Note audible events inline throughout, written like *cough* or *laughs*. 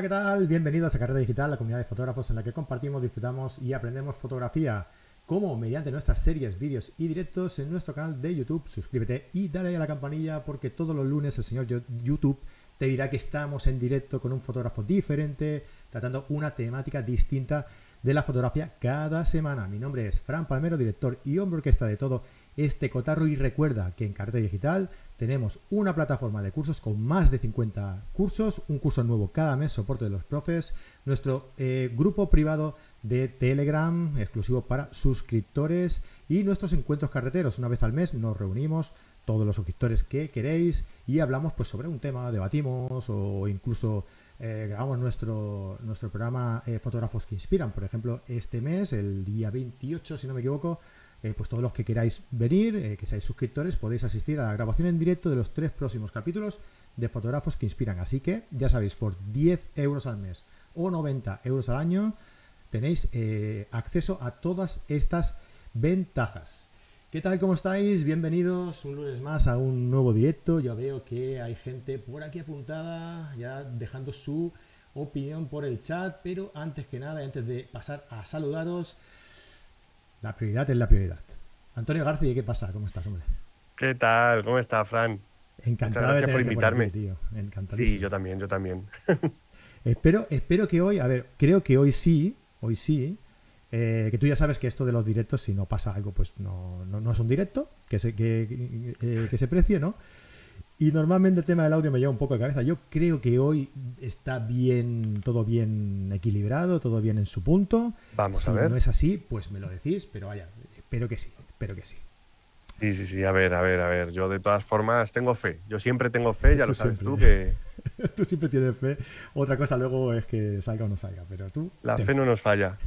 Hola, ¿qué tal? Bienvenidos a Carrera Digital, la comunidad de fotógrafos en la que compartimos, disfrutamos y aprendemos fotografía. Como mediante nuestras series, vídeos y directos en nuestro canal de YouTube. Suscríbete y dale a la campanilla porque todos los lunes el señor YouTube te dirá que estamos en directo con un fotógrafo diferente, tratando una temática distinta de la fotografía cada semana. Mi nombre es Fran Palmero, director y hombre orquesta de todo este cotarro y recuerda que en Carrera Digital tenemos una plataforma de cursos con más de 50 cursos, un curso nuevo cada mes, soporte de los profes, nuestro eh, grupo privado de Telegram exclusivo para suscriptores y nuestros encuentros carreteros. Una vez al mes nos reunimos todos los suscriptores que queréis y hablamos pues sobre un tema, debatimos o incluso eh, grabamos nuestro, nuestro programa eh, Fotógrafos que Inspiran. Por ejemplo, este mes, el día 28, si no me equivoco, eh, pues todos los que queráis venir, eh, que seáis suscriptores, podéis asistir a la grabación en directo de los tres próximos capítulos de fotógrafos que inspiran. Así que ya sabéis, por 10 euros al mes o 90 euros al año tenéis eh, acceso a todas estas ventajas. ¿Qué tal? ¿Cómo estáis? Bienvenidos un lunes más a un nuevo directo. Ya veo que hay gente por aquí apuntada, ya dejando su opinión por el chat, pero antes que nada, antes de pasar a saludaros, la prioridad es la prioridad. Antonio García, ¿qué pasa? ¿Cómo estás, hombre? ¿Qué tal? ¿Cómo está, Fran? Encantado Muchas gracias de por invitarme. aquí, tío. Sí, Encantadísimo. yo también, yo también. *laughs* Espero, espero que hoy, a ver, creo que hoy sí, hoy sí, eh, que tú ya sabes que esto de los directos, si no pasa algo, pues no, no, no es un directo, que se, que, eh, que se precie, ¿no? Y normalmente el tema del audio me lleva un poco de cabeza. Yo creo que hoy está bien, todo bien equilibrado, todo bien en su punto. Vamos si a ver. no es así, pues me lo decís, pero vaya, espero que sí, espero que sí. Sí, sí, sí, a ver, a ver, a ver. Yo de todas formas tengo fe. Yo siempre tengo fe, ya *laughs* Tú lo sabes siempre. tú, que *laughs* tú siempre tienes fe. Otra cosa luego es que salga o no salga, pero tú... la fe no nos falla.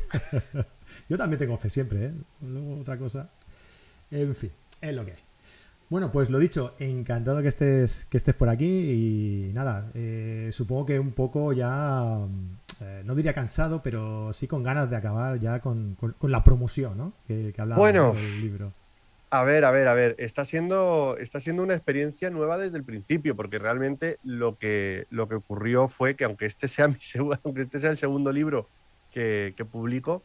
*laughs* Yo también tengo fe siempre, ¿eh? Luego otra cosa. En fin, es lo que hay. Bueno, pues lo dicho, encantado que estés, que estés por aquí y nada, eh, supongo que un poco ya, eh, no diría cansado, pero sí con ganas de acabar ya con, con- con la promoción, ¿no? Que, que hablaba Bueno. del libro. A ver, a ver, a ver. Está siendo, está siendo una experiencia nueva desde el principio, porque realmente lo que, lo que ocurrió fue que aunque este sea *laughs* mi aunque este sea el segundo libro que, que publico,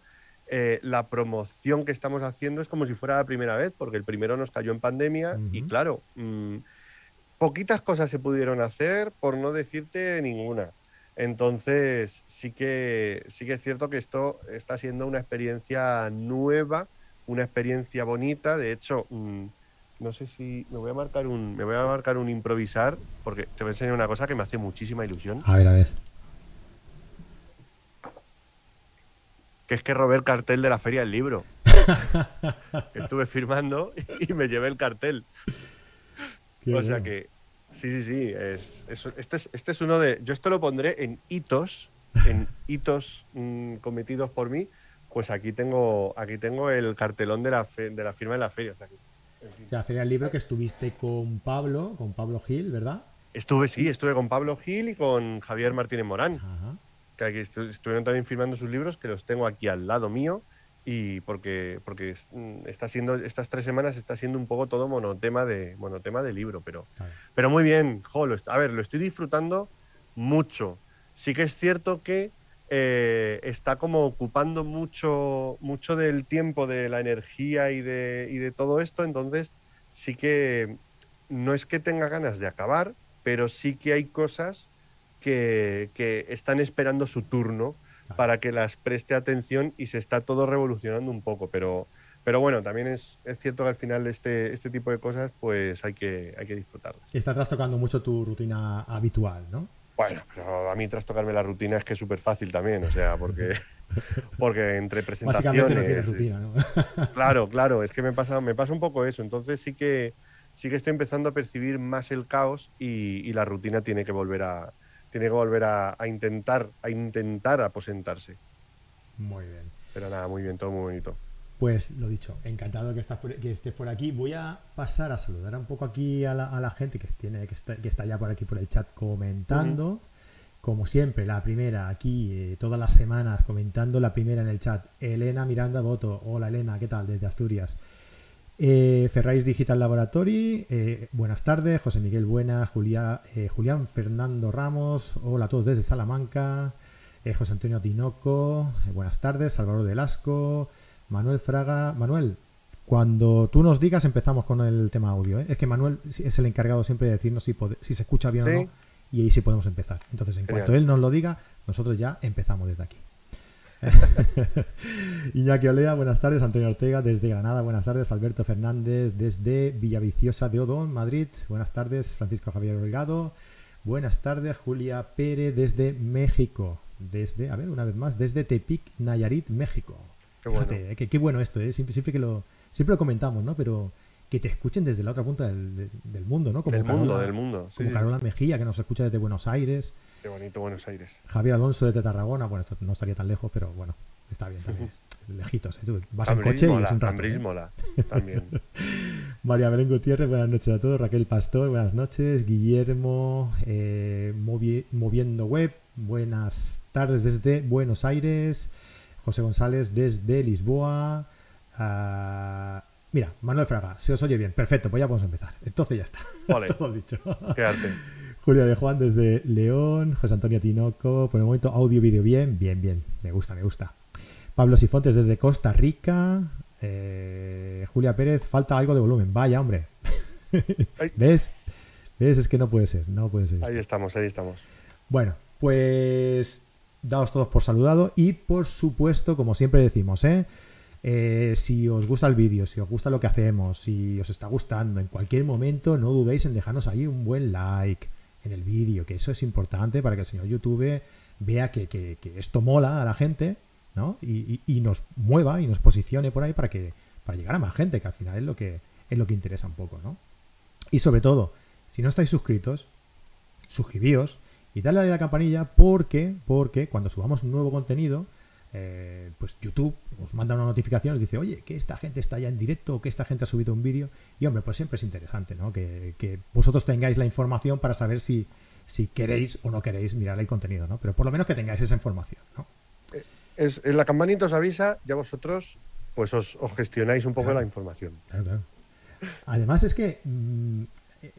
eh, la promoción que estamos haciendo es como si fuera la primera vez, porque el primero nos cayó en pandemia y claro, mm, poquitas cosas se pudieron hacer, por no decirte ninguna. Entonces, sí que, sí que es cierto que esto está siendo una experiencia nueva, una experiencia bonita. De hecho, mm, no sé si me voy a marcar un, me voy a marcar un improvisar, porque te voy a enseñar una cosa que me hace muchísima ilusión, A ver, a ver. Que es que robé el cartel de la Feria del Libro. *laughs* estuve firmando y me llevé el cartel. Qué o sea que, sí, sí, sí. Es, es- este, es, este es uno de. Yo esto lo pondré en hitos, en hitos mm, cometidos por mí. Pues aquí tengo, aquí tengo el cartelón de la, fe- de la firma de la feria. o sea que, en fin. O sea, sería el libro que estuviste con Pablo, con Pablo Gil, ¿verdad? Estuve, sí, estuve con Pablo Gil y con Javier Martínez Morán, Ajá. Que aquí estu- estuvieron también firmando sus libros, que los tengo aquí al lado mío. Y porque, porque mm, está siendo, estas tres semanas está siendo un poco todo monotema de, monotema de libro, pero, Claro. Pero muy bien, jo, lo a ver, lo estoy disfrutando mucho. Sí que es cierto que eh, está como ocupando mucho, mucho del tiempo, de la energía y de, y de todo esto, entonces sí que no es que tenga ganas de acabar, pero sí que hay cosas que, que están esperando su turno para que las preste atención y se está todo revolucionando un poco, pero... Pero bueno, también es, es cierto que al final este, este tipo de cosas pues hay que, hay que disfrutarlas. Está trastocando mucho tu rutina habitual, ¿no? Bueno, pero a mí trastocarme la rutina es que es súper fácil también, o sea, porque, *laughs* porque entre presentaciones... Básicamente no tienes rutina, ¿no? *laughs* Claro, claro, es que me pasa, me pasa un poco eso, entonces sí que, sí que estoy empezando a percibir más el caos y, y la rutina tiene que volver a, tiene que volver a, a intentar, a intentar aposentarse. Muy bien. Pero nada, muy bien, todo muy bonito. Pues lo dicho, encantado que, estás por- que estés por aquí. Voy a pasar a saludar un poco aquí a la, a la gente que, tiene, que, está, que está ya por aquí por el chat comentando. Como siempre, la primera aquí, eh, todas las semanas comentando la primera en el chat. Elena Miranda Boto. Hola Elena, ¿qué tal? Desde Asturias. Eh, Ferrais Digital Laboratory, eh, buenas tardes. José Miguel Buena, Julia, eh, Julián Fernando Ramos, hola a todos desde Salamanca. Eh, José Antonio Tinoco, eh, buenas tardes. Salvador Delasco, Manuel Fraga. Manuel, cuando tú nos digas empezamos con el tema audio. Es que Manuel es el encargado siempre de decirnos si, se escucha bien Sí. o no y ahí sí podemos empezar. Entonces, en Genial. cuanto él nos lo diga, nosotros ya empezamos desde aquí. *laughs* Iñaki Olea, buenas tardes. Antonio Ortega desde Granada, buenas tardes. Alberto Fernández desde Villaviciosa de Odón, Madrid, buenas tardes. Francisco Javier Delgado, buenas tardes. Julia Pérez desde México, desde, a ver, una vez más, desde Tepic, Nayarit, México. Qué bueno. Fíjate, eh, que- qué bueno esto, ¿eh? siempre, siempre que lo, siempre lo comentamos, ¿no? Pero que te escuchen desde la otra punta del, de- del mundo, ¿no? del mundo, del mundo. Sí, Como sí. Carola Mejía, que nos escucha desde Buenos Aires. Qué bonito Buenos Aires. Javier Alonso desde Tarragona, bueno, esto no estaría tan lejos, pero bueno, está bien también. Lejitos, ¿eh? Tú vas en coche y mola, es un rato. ¿eh? mola, *laughs* también. María Belén Gutiérrez, buenas noches a todos. Raquel Pastor, buenas noches. Guillermo, eh, Movi- Moviendo Web, buenas tardes desde Buenos Aires. José González desde Lisboa. Ah, mira, Manuel Fraga, se os oye bien. Perfecto, pues ya podemos empezar. Entonces ya está. *laughs* Vale. Todo dicho. Qué arte. Julia de Juan desde León, José Antonio Tinoco, por el momento audio y vídeo bien, bien, bien, me gusta, me gusta. Pablo Sifontes desde Costa Rica, eh, Julia Pérez, falta algo de volumen, vaya hombre. *laughs* ¿Ves? ¿Ves? Es que no puede ser, no puede ser. esto. Ahí estamos, ahí estamos. Bueno, pues daos todos por saludado y por supuesto, como siempre decimos, ¿eh? Eh, si os gusta el vídeo, si os gusta lo que hacemos, si os está gustando, en cualquier momento no dudéis en dejarnos ahí un buen like en el vídeo, que eso es importante para que el señor YouTube vea que, que- esto mola a la gente, ¿no? Y, y- nos mueva y nos posicione por ahí para que para llegar a más gente, que al final es lo que es lo que interesa un poco, ¿no? Y sobre todo, si no estáis suscritos, suscribíos y darle a la campanilla porque, porque cuando subamos nuevo contenido, eh, pues YouTube os manda una notificación, os dice, oye, que esta gente está ya en directo que esta gente ha subido un vídeo. Y hombre, pues siempre es interesante, ¿no? Que, que vosotros tengáis la información para saber si, si queréis o no queréis mirar el contenido, ¿no? Pero por lo menos que tengáis esa información, ¿no? Es, es la campanita os avisa, ya vosotros pues os, os gestionáis un poco Claro. la información. Claro, claro. Además es que mm, eh,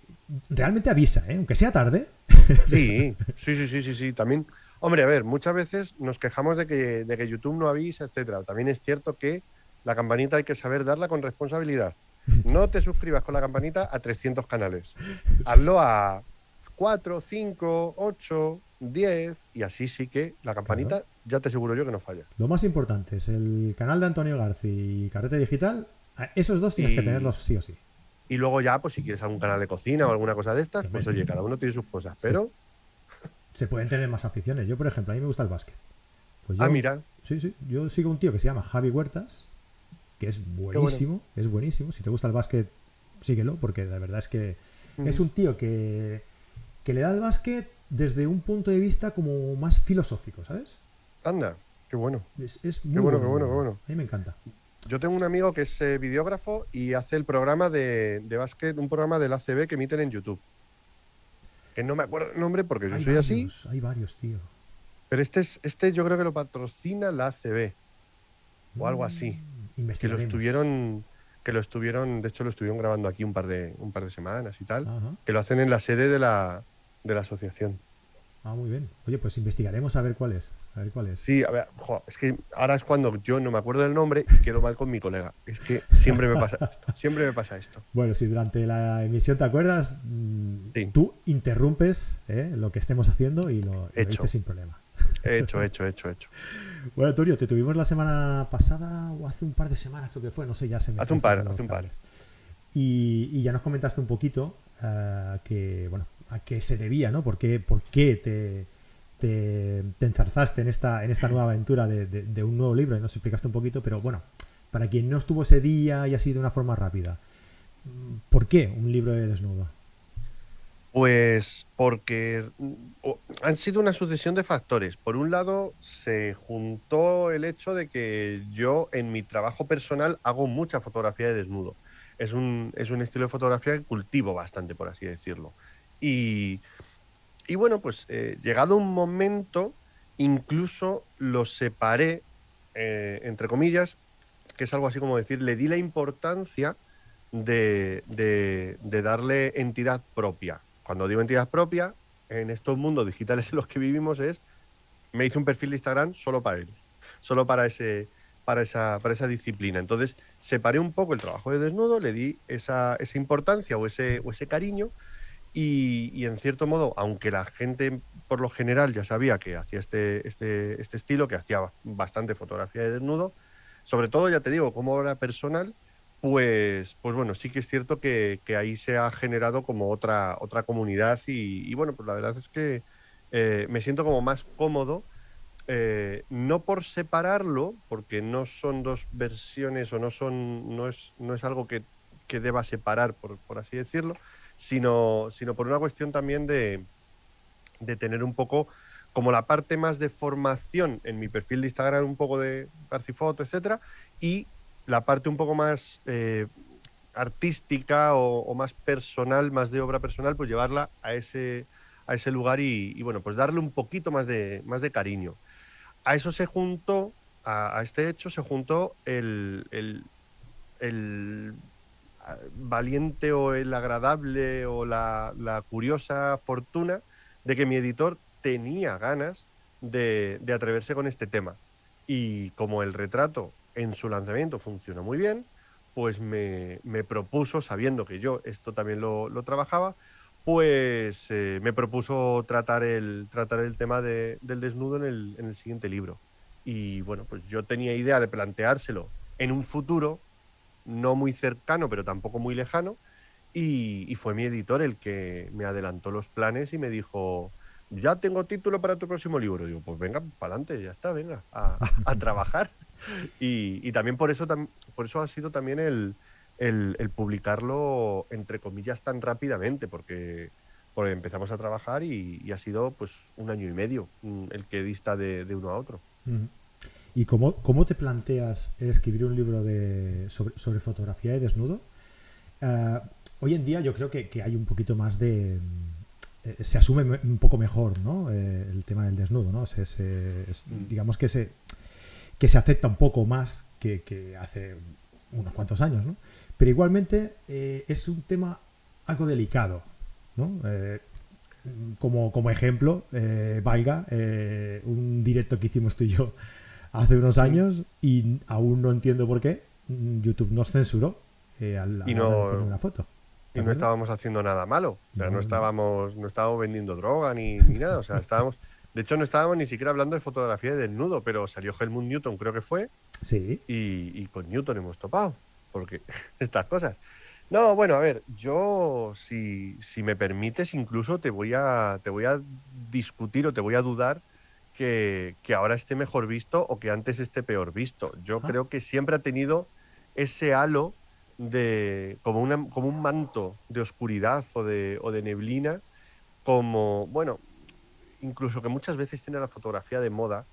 realmente avisa, ¿eh? Aunque sea tarde. Sí, sí, sí, sí, sí, sí. También, hombre, a ver, muchas veces nos quejamos de que, de que YouTube no avisa, etcétera. También es cierto que la campanita hay que saber darla con responsabilidad. *laughs* No te suscribas con la campanita a 300 canales. Hazlo a 4, 5, 8, 10 y así sí que la campanita ya te aseguro yo que no falla. Lo más importante es el canal de Antonio García y Carrete Digital. Esos dos tienes Y- que tenerlos sí o sí. Y luego ya, pues si quieres algún canal de cocina o alguna cosa de estas, pues oye, cada uno tiene sus cosas. Pero, Se pueden tener más aficiones. Yo, por ejemplo, a mí me gusta el básquet. Pues yo, ah, mira, Sí, sí. Yo sigo un tío que se llama Javi Huertas, que es buenísimo, es buenísimo. Si te gusta el básquet, síguelo, porque la verdad es que es un tío que, que le da al básquet desde un punto de vista como más filosófico, ¿sabes? anda, qué bueno. Es, es muy bueno, qué bueno, qué bueno. A mí me encanta. Yo tengo un amigo que es eh, videógrafo y hace el programa de, de básquet, un programa del ACB que emiten en YouTube. Que no me acuerdo el nombre porque yo Hay soy así, Hay varios, tío. pero este es este yo creo que lo patrocina la ACB o algo así. Mm, Que lo estuvieron que lo estuvieron, de hecho lo estuvieron grabando aquí un par de un par de semanas y tal, Ajá. que lo hacen en la sede de la de la asociación. Ah, muy bien. Oye, pues investigaremos a ver cuál es. A ver cuál es. Sí, a ver, jo, es que ahora es cuando yo no me acuerdo del nombre y quedo mal con mi colega. Es que siempre me pasa esto, *laughs* siempre me pasa esto. Bueno, si durante la emisión te acuerdas, mm, Sí. tú interrumpes ¿eh? lo que estemos haciendo y lo, Hecho. dices sin problema. He hecho, *laughs* hecho, hecho, hecho. Bueno, Turio, te tuvimos la semana pasada o hace un par de semanas, creo que fue, no sé, ya se me Hace un par, hace un par. y ya nos comentaste un poquito eh, que, bueno, a qué se debía, ¿no? ¿Por qué, por qué te, te, te enzarzaste en esta, en esta nueva aventura de, de- un nuevo libro? Y nos explicaste un poquito, pero bueno, para quien no estuvo ese día y así de una forma rápida, ¿por qué un libro de desnudo? Pues porque han sido una sucesión de factores. Por un lado, se juntó el hecho de que yo en mi trabajo personal hago mucha fotografía de desnudo. Es un, es un estilo de fotografía que cultivo bastante, por así decirlo. Y, y bueno, pues eh, llegado un momento, incluso lo separé, eh, entre comillas, que es algo así como decir, le di la importancia de, de, darle entidad propia. Cuando digo entidad propia, en estos mundos digitales en los que vivimos es, me hice un perfil de Instagram solo para él, solo para, ese, para, esa, para esa disciplina. Entonces, separé un poco el trabajo de desnudo, le di esa, esa importancia o ese, o ese cariño y, en cierto modo, aunque la gente por lo general ya sabía que hacía este, este, este estilo, que hacía bastante fotografía de desnudo, sobre todo, ya te digo, como obra personal, pues, pues bueno, sí que es cierto que, ahí se ha generado como otra, otra comunidad y, bueno, pues la verdad es que eh, me siento como más cómodo, eh, no por separarlo, porque no son dos versiones o no, son, no, es, no es algo que, deba separar, por, por, así decirlo, sino, sino por una cuestión también de, de tener un poco como la parte más de formación en mi perfil de Instagram, un poco de Garcifoto, etcétera, y la parte un poco más eh, artística o, más personal, más de obra personal, pues llevarla a ese, a ese lugar y, bueno, pues darle un poquito más de, más de cariño. A eso se juntó, a, este hecho se juntó el, el, valiente o el agradable o la, curiosa fortuna de que mi editor tenía ganas de, de atreverse con este tema. Y como el retrato en su lanzamiento funcionó muy bien, pues me, propuso, sabiendo que yo esto también lo, trabajaba, pues eh, me propuso tratar el, tratar el tema del desnudo en el, en el siguiente libro. Y bueno, pues yo tenía idea de planteárselo en un futuro, no muy cercano, pero tampoco muy lejano, y, fue mi editor el que me adelantó los planes y me dijo, ya tengo título para tu próximo libro. Digo, pues venga, para adelante, ya está, venga, a, a *laughs* trabajar. Y, también por eso, por eso ha sido también el, publicarlo, entre comillas, tan rápidamente, porque, empezamos a trabajar y, ha sido pues un año y medio mm, el que dista de, uno a otro. ¿Y cómo, cómo, te planteas escribir un libro de, sobre, fotografía de desnudo? Eh, hoy en día yo creo que, hay un poquito más de... Eh, se asume un poco mejor ¿no? Eh, el tema del desnudo, ¿no? Mm. digamos que se, que se acepta un poco más que, hace unos cuantos años, ¿no? Pero igualmente eh, es un tema algo delicado, ¿no? Como, como, ejemplo, valga un directo que hicimos tú y yo hace unos años y aún no entiendo por qué YouTube nos censuró al, y no, una foto. Y no estábamos haciendo nada malo, o sea, no, estábamos, no estábamos vendiendo droga ni, ni nada, o sea, *laughs* estábamos de hecho, no estábamos ni siquiera hablando de fotografía de desnudo, pero salió Helmut Newton, creo que fue. Sí. Y, con Newton hemos topado, porque *laughs* estas cosas. No, bueno, a ver, yo, si, si me permites, incluso te voy, a, te voy a discutir o te voy a dudar que, ahora esté mejor visto o que antes esté peor visto. Yo creo que siempre ha tenido ese halo de como, una, como un manto de oscuridad o de, o de neblina, como, bueno, incluso que muchas veces tiene la fotografía de moda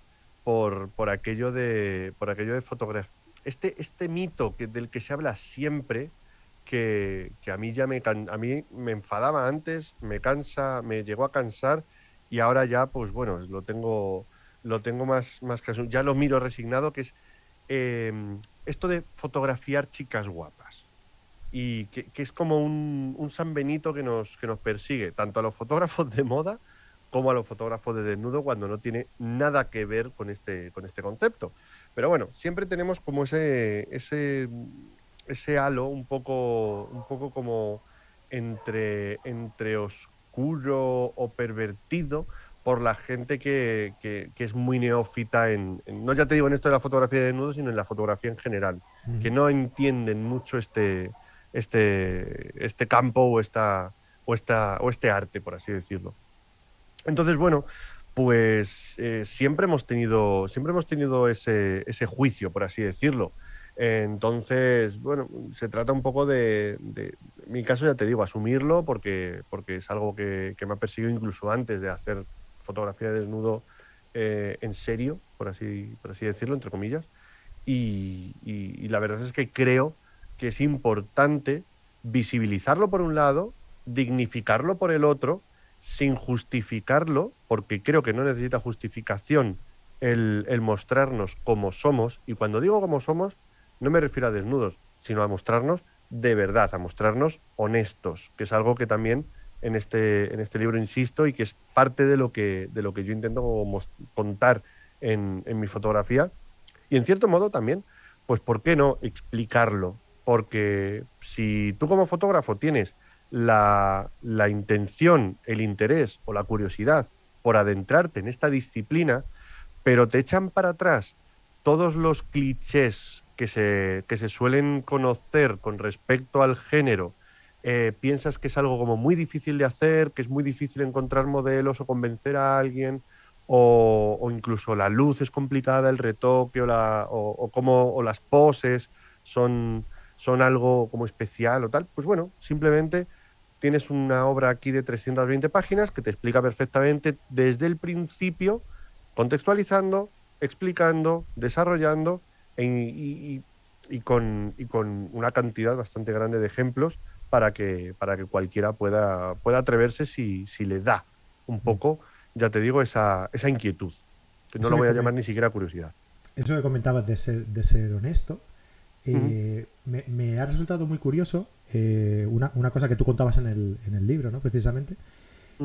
por, por aquello de por aquello de fotografía. Este, este mito que, del que se habla siempre, que, que, a mí ya me, a mí me enfadaba antes, me cansa, me llegó a cansar y ahora ya, pues bueno, lo tengo, lo tengo más, más ya lo miro resignado, que es em, esto de fotografiar chicas guapas. Y que, que es como un, un, San Benito que nos, que nos persigue, tanto a los fotógrafos de moda como a los fotógrafos de desnudo cuando no tiene nada que ver con este, con este concepto. Pero bueno, siempre tenemos como ese, ese, ese halo un poco, un poco como entre, entre oscuro o pervertido por la gente que, que, es muy neófita en, no ya te digo en esto de la fotografía de desnudo, sino en la fotografía en general, que no entienden mucho este, este, este campo o, esta, o, esta, o este arte, por así decirlo. Entonces, bueno, pues eh, siempre hemos tenido, siempre hemos tenido ese, ese, juicio, por así decirlo. Entonces, bueno, se trata un poco de, mi caso ya te digo, asumirlo porque, porque es algo que, me ha perseguido incluso antes de hacer fotografía de desnudo eh, en serio, por así, por así decirlo, entre comillas. y la verdad es que creo que es importante visibilizarlo por un lado, dignificarlo por el otro sin justificarlo, porque creo que no necesita justificación el, mostrarnos como somos, y cuando digo como somos, no me refiero a desnudos, sino a mostrarnos de verdad, a mostrarnos honestos, que es algo que también en este, en este libro insisto y que es parte de lo que, de lo que yo intento contar en, en mi fotografía. Y en cierto modo también, pues ¿por qué no explicarlo? Porque si tú como fotógrafo tienes la, la intención, el interés o la curiosidad por adentrarte en esta disciplina, pero te echan para atrás todos los clichés que se, que se suelen conocer con respecto al género, eh, piensas que es algo como muy difícil de hacer, que es muy difícil encontrar modelos o convencer a alguien, o, incluso la luz es complicada, el retoque o, la, o, como, o las poses son, son algo como especial o tal, pues bueno, simplemente tienes una obra aquí de 320 páginas que te explica perfectamente desde el principio, contextualizando, explicando, desarrollando e, y, con, y, con, una cantidad bastante grande de ejemplos para que, para que cualquiera pueda, pueda atreverse si, si le da un poco, ya te digo, esa, esa inquietud. Que no lo voy a llamar ni siquiera curiosidad. Eso que comentabas de ser, de ser honesto, eh, me, ha resultado muy curioso eh, una, una, cosa que tú contabas en el, en el libro, ¿no? Precisamente,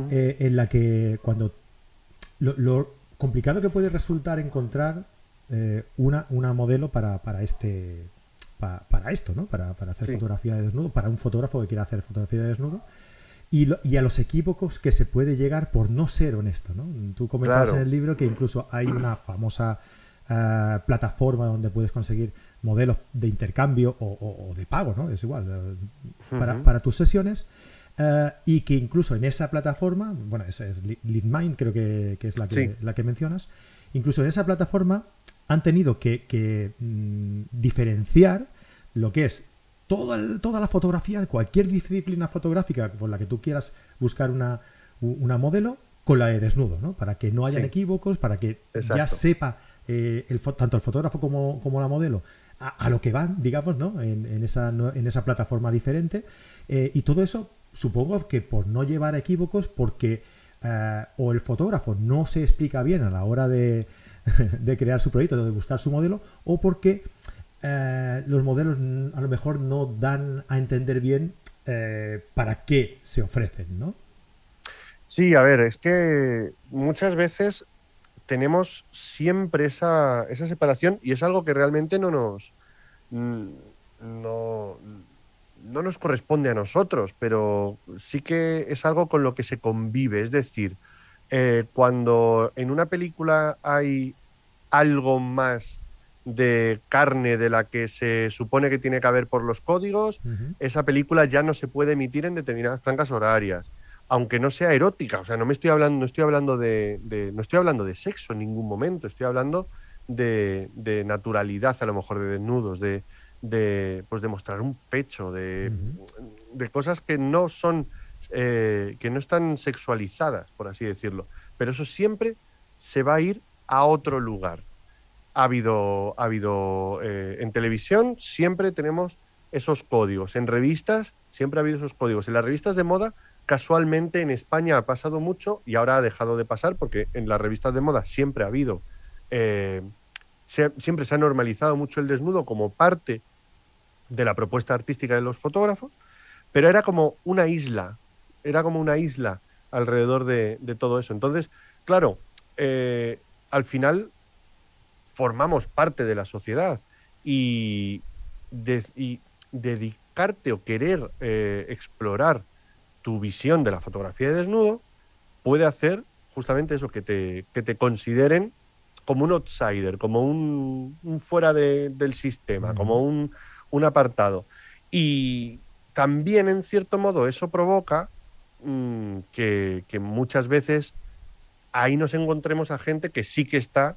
eh, en la que cuando lo, lo, complicado que puede resultar encontrar una, una modelo para, para este para esto, ¿no? Para, hacer fotografía de desnudo, para un fotógrafo que quiera hacer fotografía de desnudo. Y, y, a los equívocos que se puede llegar por no ser honesto, ¿no? Tú comentabas en el libro que incluso hay una famosa eh, plataforma donde puedes conseguir modelos de intercambio o, de pago, ¿no? Es igual, eh, para, tus sesiones. Eh, y que incluso en esa plataforma, bueno, esa es LeadMind, creo que, es la que, la que mencionas, incluso en esa plataforma han tenido que, mm, diferenciar lo que es toda, toda la fotografía, cualquier disciplina fotográfica por la que tú quieras buscar una, una modelo, con la de desnudo, ¿no? Para que no hayan equívocos, para que ya sepa eh, el, tanto el fotógrafo como, como la modelo a, lo que van, digamos, ¿no? En, esa, en esa plataforma diferente. Eh, y todo eso, supongo que por no llevar equívocos, porque eh, o el fotógrafo no se explica bien a la hora de, *laughs* de crear su proyecto, de buscar su modelo, o porque eh, los modelos a lo mejor no dan a entender bien eh, para qué se ofrecen, ¿no? Sí, a ver, es que muchas veces tenemos siempre esa, esa separación y es algo que realmente no nos no, no nos corresponde a nosotros, pero sí que es algo con lo que se convive. Es decir, eh, cuando en una película hay algo más de carne de la que se supone que tiene que haber por los códigos, esa película ya no se puede emitir en determinadas franjas horarias, aunque no sea erótica. O sea, no me estoy hablando, no estoy hablando de, no estoy hablando de sexo en ningún momento. Estoy hablando de, naturalidad, a lo mejor de desnudos, de, de pues de mostrar un pecho, de, de cosas que no son eh, que no están sexualizadas, por así decirlo. Pero eso siempre se va a ir a otro lugar. Ha habido, ha habido eh, en televisión, siempre tenemos esos códigos. En revistas, siempre ha habido esos códigos. En las revistas de moda, casualmente en España ha pasado mucho y ahora ha dejado de pasar porque en las revistas de moda siempre ha habido, eh, siempre se ha normalizado mucho el desnudo como parte de la propuesta artística de los fotógrafos, pero era como una isla era como una isla alrededor de, todo eso. Entonces, claro, eh, al final formamos parte de la sociedad y, dedicarte o querer eh, explorar tu visión de la fotografía de desnudo puede hacer justamente eso, que te, que te consideren como un outsider, como un, fuera del sistema, como un, un apartado. Y también, en cierto modo, eso provoca Mm, que, muchas veces ahí nos encontremos a gente que sí que está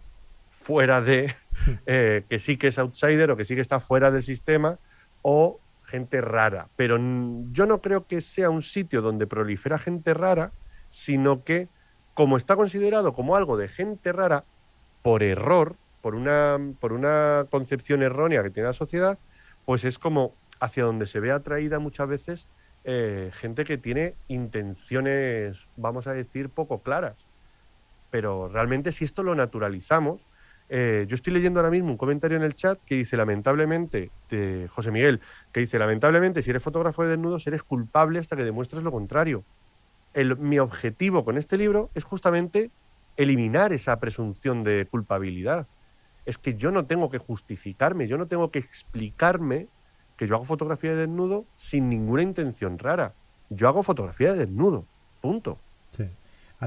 fuera de, *laughs* eh, que sí que es outsider o que sí que está fuera del sistema o gente rara. Pero yo no creo que sea un sitio donde prolifera gente rara, sino que como está considerado como algo de gente rara, por error, por una, por una concepción errónea que tiene la sociedad, pues es como hacia donde se ve atraída muchas veces eh, gente que tiene intenciones, vamos a decir, poco claras. Pero realmente si esto lo naturalizamos, eh, yo estoy leyendo ahora mismo un comentario en el chat que dice, lamentablemente, de José Miguel, que dice, lamentablemente, si eres fotógrafo de desnudos, eres culpable hasta que demuestres lo contrario. mi objetivo con este libro es justamente eliminar esa presunción de culpabilidad. Es que yo no tengo que justificarme, yo no tengo que explicarme que yo hago fotografía de desnudo sin ninguna intención rara. Yo hago fotografía de desnudo, punto. Sí.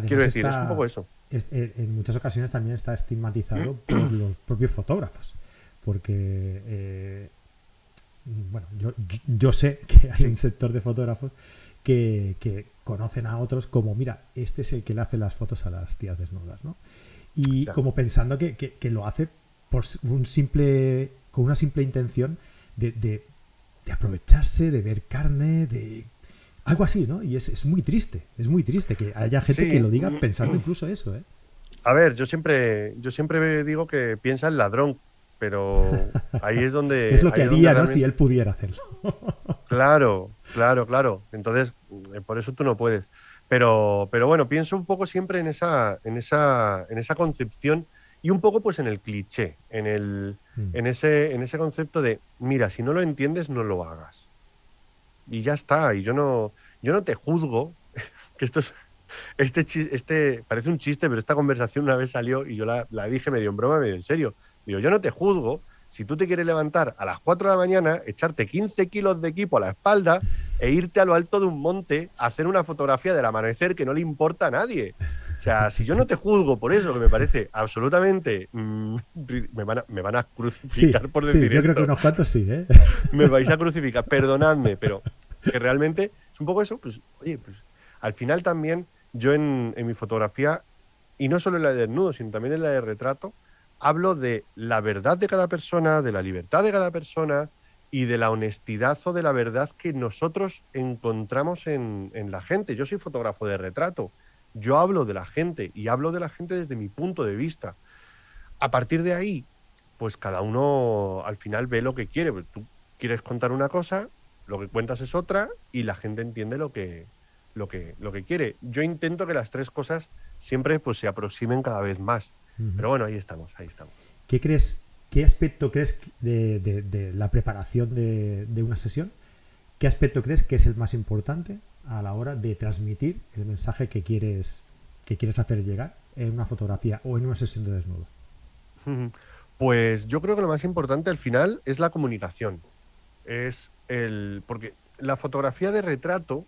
Quiero decir, es un poco eso. Eh, en muchas ocasiones también está estigmatizado *clears throat* por los propios fotógrafos. Porque, eh, bueno, yo, sé *laughs* que hay un sector de fotógrafos que, conocen a otros como, mira, este es el que le hace las fotos a las tías desnudas, ¿no? Y como pensando que, lo hace por un simple, con una simple intención de, de, aprovecharse, de ver carne, de algo así, ¿no? Y es, muy triste, es muy triste que haya gente que lo diga pensando incluso eso, ¿eh? A ver, yo siempre, yo siempre digo que piensa el ladrón, pero ahí es donde... *laughs* es lo que haría, ¿no? Si él pudiera hacerlo. *laughs* claro, claro, claro. Entonces, eh, por eso tú no puedes. Pero, pero bueno, pienso un poco siempre en esa, en esa, en esa concepción y un poco pues en el cliché, en, el, mm. en, ese, en ese concepto de, mira, si no lo entiendes, no lo hagas. Y ya está, y yo no, yo no te juzgo, *laughs* que esto es, este, este parece un chiste, pero esta conversación una vez salió y yo la, la dije medio en broma, medio en serio. Digo, yo no te juzgo, si tú te quieres levantar a las 4 de la mañana, echarte 15 kilos de equipo a la espalda e irte a lo alto de un monte a hacer una fotografía del amanecer que no le importa a nadie. Sea, si yo no te juzgo por eso, que me parece absolutamente. Mm, me, van a, me, van a, crucificar por decir sí, yo creo que unos cuantos sí, ¿eh? *laughs* Me vais a crucificar, perdonadme, pero que realmente es un poco eso. Pues, oye, pues al final también yo en, en mi fotografía, y no solo en la de desnudo, sino también en la de retrato, hablo de la verdad de cada persona, de la libertad de cada persona y de la honestidad o de la verdad que nosotros encontramos en, la gente. Yo soy fotógrafo de retrato, yo hablo de la gente y hablo de la gente desde mi punto de vista. A partir de ahí, pues cada uno al final ve lo que quiere. Pues tú quieres contar una cosa, lo que cuentas es otra y la gente entiende lo que, lo que, lo que quiere. Yo intento que las tres cosas siempre pues, se aproximen cada vez más. Pero bueno, ahí estamos, ahí estamos. ¿Qué crees, qué aspecto crees de, la preparación de, una sesión? ¿Qué aspecto crees que es el más importante a la hora de transmitir el mensaje que quieres, que quieres hacer llegar en una fotografía o en una sesión de desnudo? Pues yo creo que lo más importante al final es la comunicación. Es el. porque la fotografía de retrato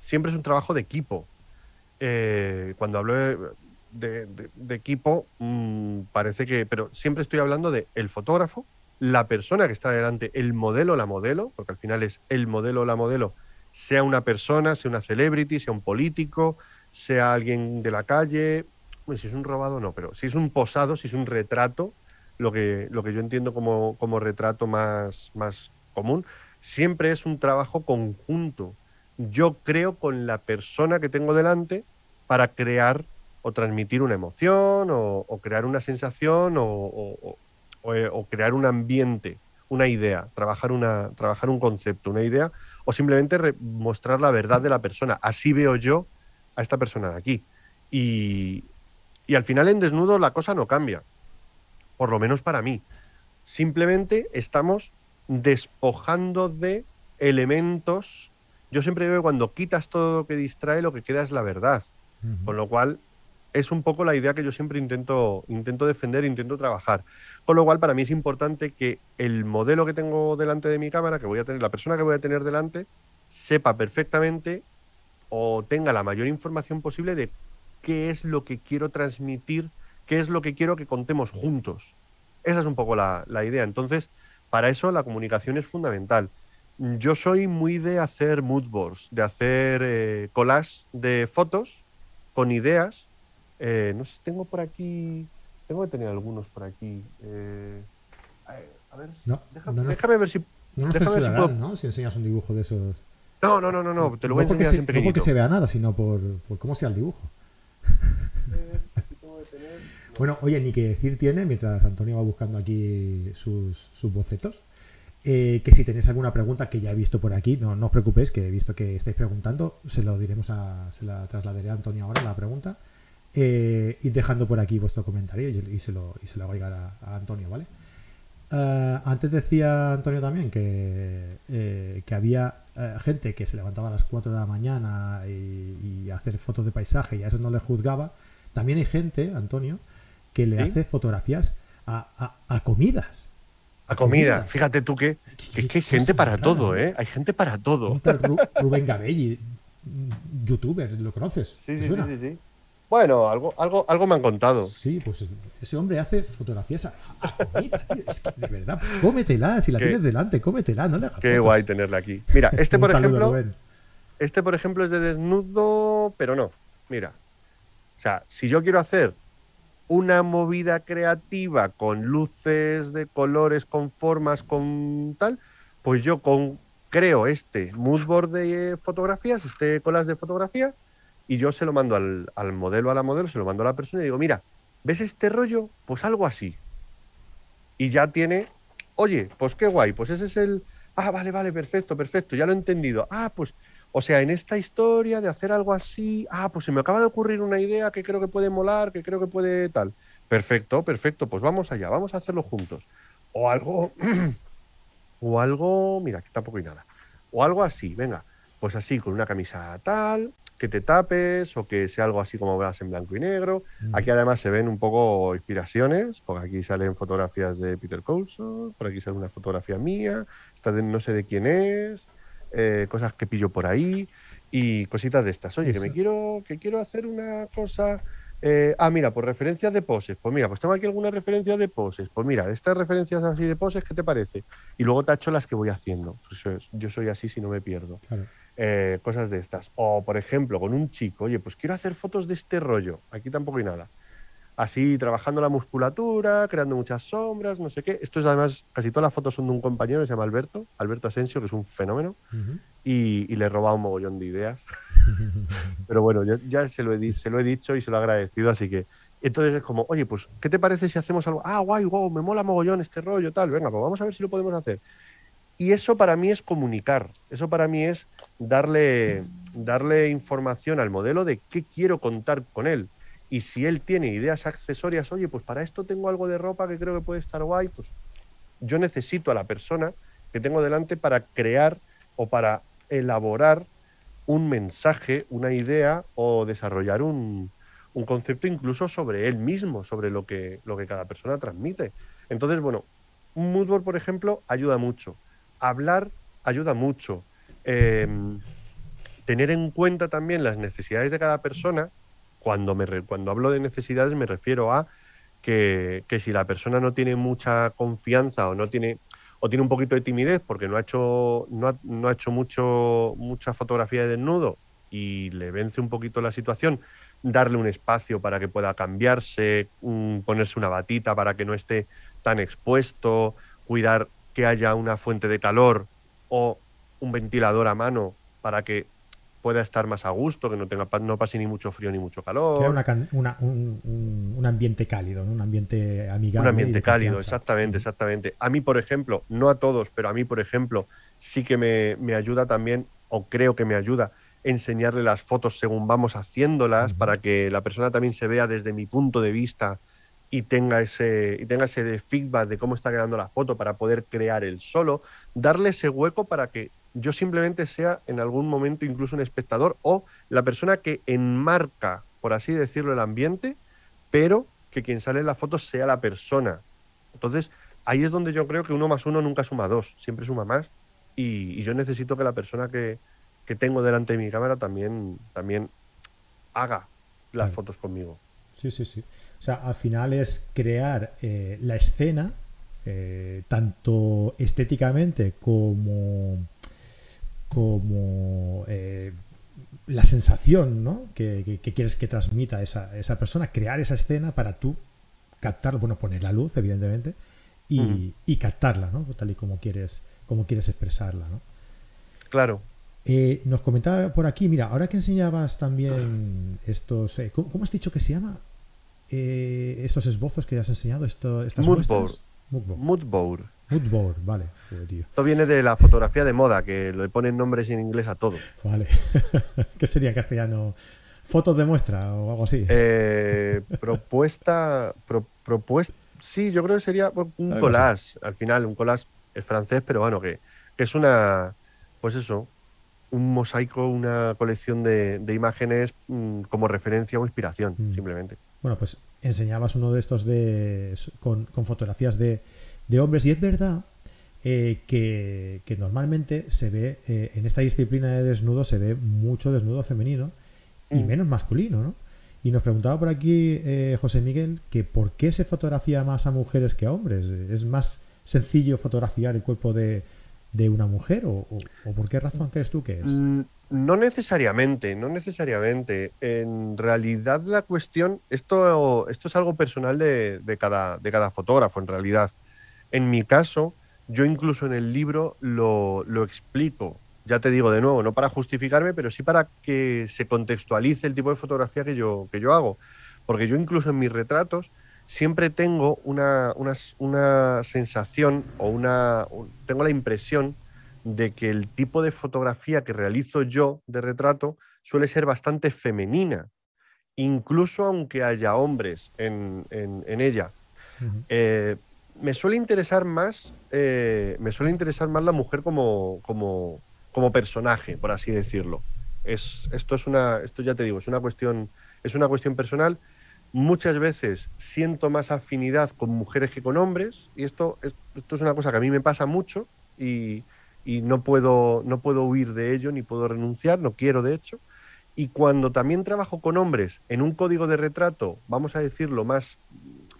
siempre es un trabajo de equipo. Eh, cuando hablo de, equipo mm, parece que, pero siempre estoy hablando de el fotógrafo, la persona que está delante, el modelo, la modelo, porque al final es el modelo, la modelo, sea una persona, sea una celebrity, sea un político, sea alguien de la calle, si es un robado no, pero si es un posado, si es un retrato, lo que, lo que yo entiendo como, como retrato más, más común, siempre es un trabajo conjunto. Yo creo con la persona que tengo delante para crear o transmitir una emoción o, crear una sensación o, crear un ambiente, una idea, trabajar, una, trabajar un concepto, una idea o simplemente mostrar la verdad de la persona. Así veo yo a esta persona de aquí. Y, y al final en desnudo la cosa no cambia, por lo menos para mí. Simplemente estamos despojando de elementos. Yo siempre veo que cuando quitas todo lo que distrae, lo que queda es la verdad. Con lo cual, es un poco la idea que yo siempre intento, intento defender, intento trabajar. Con lo cual, para mí es importante que el modelo que tengo delante de mi cámara, que voy a tener, la persona que voy a tener delante, sepa perfectamente o tenga la mayor información posible de qué es lo que quiero transmitir, qué es lo que quiero que contemos juntos. Esa es un poco la, idea. Entonces, para eso la comunicación es fundamental. Yo soy muy de hacer mood boards, de hacer eh, collages de fotos con ideas eh, no sé, tengo por aquí. Tengo que tener algunos por aquí. Eh, a ver, déjame, ver si. No nos déjame ver si, puedo... ¿no? si enseñas un dibujo de esos. No, no, no, no, no te lo voy a enseñar en pequeñito. No porque se vea nada, sino por, por cómo sea el dibujo. Eh, *laughs* bueno, oye, ni que decir tiene, mientras Antonio va buscando aquí sus, sus bocetos, que si tenéis alguna pregunta que ya he visto por aquí, no, no os preocupéis, que he visto que estáis preguntando, se lo diremos a, se la trasladaré a Antonio ahora la pregunta. Eh, id dejando por aquí vuestro comentario y, se, lo, y se lo hago llegar a, Antonio, ¿vale? Eh, antes decía Antonio también que, eh, que había eh, gente que se levantaba a las 4 de la mañana y, hacer fotos de paisaje y a eso no le juzgaba. También hay gente, Antonio, que le hace fotografías a, a, comidas. A comida. Fíjate tú que, que, hay gente para todo, ¿eh? Hay gente para todo. Rubén Gabelli, youtuber, ¿lo conoces? Sí, sí, sí, sí, Bueno, algo, algo, algo me han contado. Sí, pues ese hombre hace fotografías a, comida, tío. Es que de verdad, cómetela, si la tienes delante, cómetela, no le hagas Qué guay tenerla aquí. Mira, *laughs* este por ejemplo. Este, por ejemplo, es de desnudo, pero no. Mira. O sea, si yo quiero hacer una movida creativa con luces de colores, con formas, con tal, pues yo con, creo este moodboard de fotografías, este colas de fotografía, y yo se lo mando al, al, modelo, a la modelo, se lo mando a la persona y digo, mira, ¿ves este rollo? Pues algo así. Y ya tiene, oye, pues qué guay, pues ese es el, ah, vale, vale, perfecto, perfecto, ya lo he entendido. Ah, pues, o sea, en esta historia de hacer algo así, ah, pues se me acaba de ocurrir una idea que creo que puede molar, que creo que puede tal. Perfecto, perfecto, pues vamos allá, vamos a hacerlo juntos. O algo *clears throat* o algo, mira, aquí tampoco hay nada, o algo así, venga, pues así, con una camisa tal, que te tapes, o que sea algo así como veas en blanco y negro. Aquí además se ven un poco inspiraciones, porque aquí salen fotografías de Peter Coulson, por aquí sale una fotografía mía, esta de no sé de quién es, eh, cosas que pillo por ahí y cositas de estas. Oye, que me quiero, que quiero hacer una cosa eh, ah, mira, por referencias de poses. Pues mira, pues tengo aquí algunas referencias de poses. Pues mira, estas referencias así de poses, ¿qué te parece? Y luego te hecho las que voy haciendo. Pues yo soy así si no me pierdo. Eh, cosas de estas. O, por ejemplo, con un chico, oye, pues quiero hacer fotos de este rollo. Aquí tampoco hay nada. Así, trabajando la musculatura, creando muchas sombras, no sé qué. Esto es además, casi todas las fotos son de un compañero que se llama Alberto, Alberto Asensio, que es un fenómeno. y, y, le he robado un mogollón de ideas. *laughs* Pero bueno, ya, se, lo he, se lo he dicho y se lo he agradecido, así que entonces es como, oye, pues, ¿qué te parece si hacemos algo? Ah, guay, guau, me mola mogollón este rollo, tal, venga, pues vamos a ver si lo podemos hacer. Y eso para mí es comunicar, eso para mí es darle, darle información al modelo de qué quiero contar con él. Y si él tiene ideas accesorias, oye, pues para esto tengo algo de ropa que creo que puede estar guay, pues yo necesito a la persona que tengo delante para crear o para elaborar un mensaje, una idea o desarrollar un, un, concepto incluso sobre él mismo, sobre lo que, lo que cada persona transmite. Entonces, bueno, un moodboard, por ejemplo, ayuda mucho. Hablar ayuda mucho. Em, tener en cuenta también las necesidades de cada persona. Cuando, me, cuando hablo de necesidades me refiero a que, que si la persona no tiene mucha confianza o no tiene o tiene un poquito de timidez porque no ha hecho, no ha, no ha hecho mucho, mucha fotografía de desnudo y le vence un poquito la situación, darle un espacio para que pueda cambiarse, ponerse una batita para que no esté tan expuesto, cuidar que haya una fuente de calor o un ventilador a mano para que pueda estar más a gusto, que no tenga no pase ni mucho frío ni mucho calor. un, ambiente cálido, un ambiente amigable. Un ambiente cálido, exactamente, exactamente. A mí, por ejemplo, no a todos, pero a mí, por ejemplo, sí que me, ayuda también, o creo que me ayuda, enseñarle las fotos según vamos haciéndolas, para que la persona también se vea desde mi punto de vista y tenga ese, y tenga ese feedback de cómo está quedando la foto para poder crear el solo, darle ese hueco para que yo simplemente sea en algún momento incluso un espectador o la persona que enmarca, por así decirlo, el ambiente, pero que quien sale en la foto sea la persona. Entonces, ahí es donde yo creo que uno más uno nunca suma dos, siempre suma más. Y, yo necesito que la persona que, tengo delante de mi cámara también, también haga las fotos conmigo. Sí, sí, sí. O sea, al final es crear eh, la escena, eh, tanto estéticamente como como eh, la sensación ¿no? que, quieres que transmita esa, esa, persona, crear esa escena para tú captar, bueno, poner la luz, evidentemente, y, y captarla, ¿no? tal y como quieres, como quieres expresarla. ¿no? Claro. Eh, nos comentaba por aquí, mira, ahora que enseñabas también estos, eh, ¿cómo, has dicho que se llama? Estos esbozos que has enseñado, esto, estas Moodboard. Moodboard. Moodboard, vale. Esto viene de la fotografía de moda, que le ponen nombres en inglés a todo. Vale. *laughs* ¿Qué sería en castellano? Fotos de muestra o algo así. Eh, propuesta, propuesta, sí, yo creo que sería un collage, al final, un collage es francés, pero bueno, que, que es una, pues eso, un mosaico, una colección de, imágenes mm, como referencia o inspiración, mm. simplemente. Bueno, pues enseñabas uno de estos de, con, fotografías de, de, hombres y es verdad eh, que, normalmente se ve, eh, en esta disciplina de desnudo se ve mucho desnudo femenino y mm. menos masculino, ¿no? Y nos preguntaba por aquí eh, José Miguel que por qué se fotografía más a mujeres que a hombres. ¿Es más sencillo fotografiar el cuerpo de, de una mujer o, por qué razón crees tú que es? Mm, no necesariamente, no necesariamente. En realidad la cuestión, esto, esto es algo personal de, cada, de cada fotógrafo, en realidad. En mi caso, yo incluso en el libro lo, lo explico. Ya te digo de nuevo, no para justificarme, pero sí para que se contextualice el tipo de fotografía que yo, que yo hago. Porque yo incluso en mis retratos siempre tengo una, una, sensación o una, tengo la impresión de que el tipo de fotografía que realizo yo de retrato suele ser bastante femenina, incluso aunque haya hombres en, ella. Eh, me suele interesar más, eh, me suele interesar más la mujer como, como, como personaje, por así decirlo. Es, esto es una, esto ya te digo, es una cuestión, es una cuestión personal Muchas veces siento más afinidad con mujeres que con hombres y esto, esto es una cosa que a mí me pasa mucho y, no, puedo, no puedo huir de ello ni puedo renunciar, no quiero de hecho. Y cuando también trabajo con hombres en un código de retrato, vamos a decirlo, más,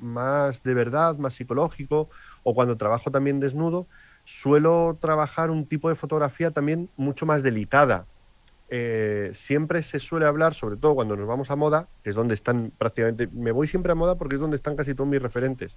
más de verdad, más psicológico, o cuando trabajo también desnudo, suelo trabajar un tipo de fotografía también mucho más delicada, eh, siempre se suele hablar, sobre todo cuando nos vamos a moda, que es donde están prácticamente, me voy siempre a moda porque es donde están casi todos mis referentes,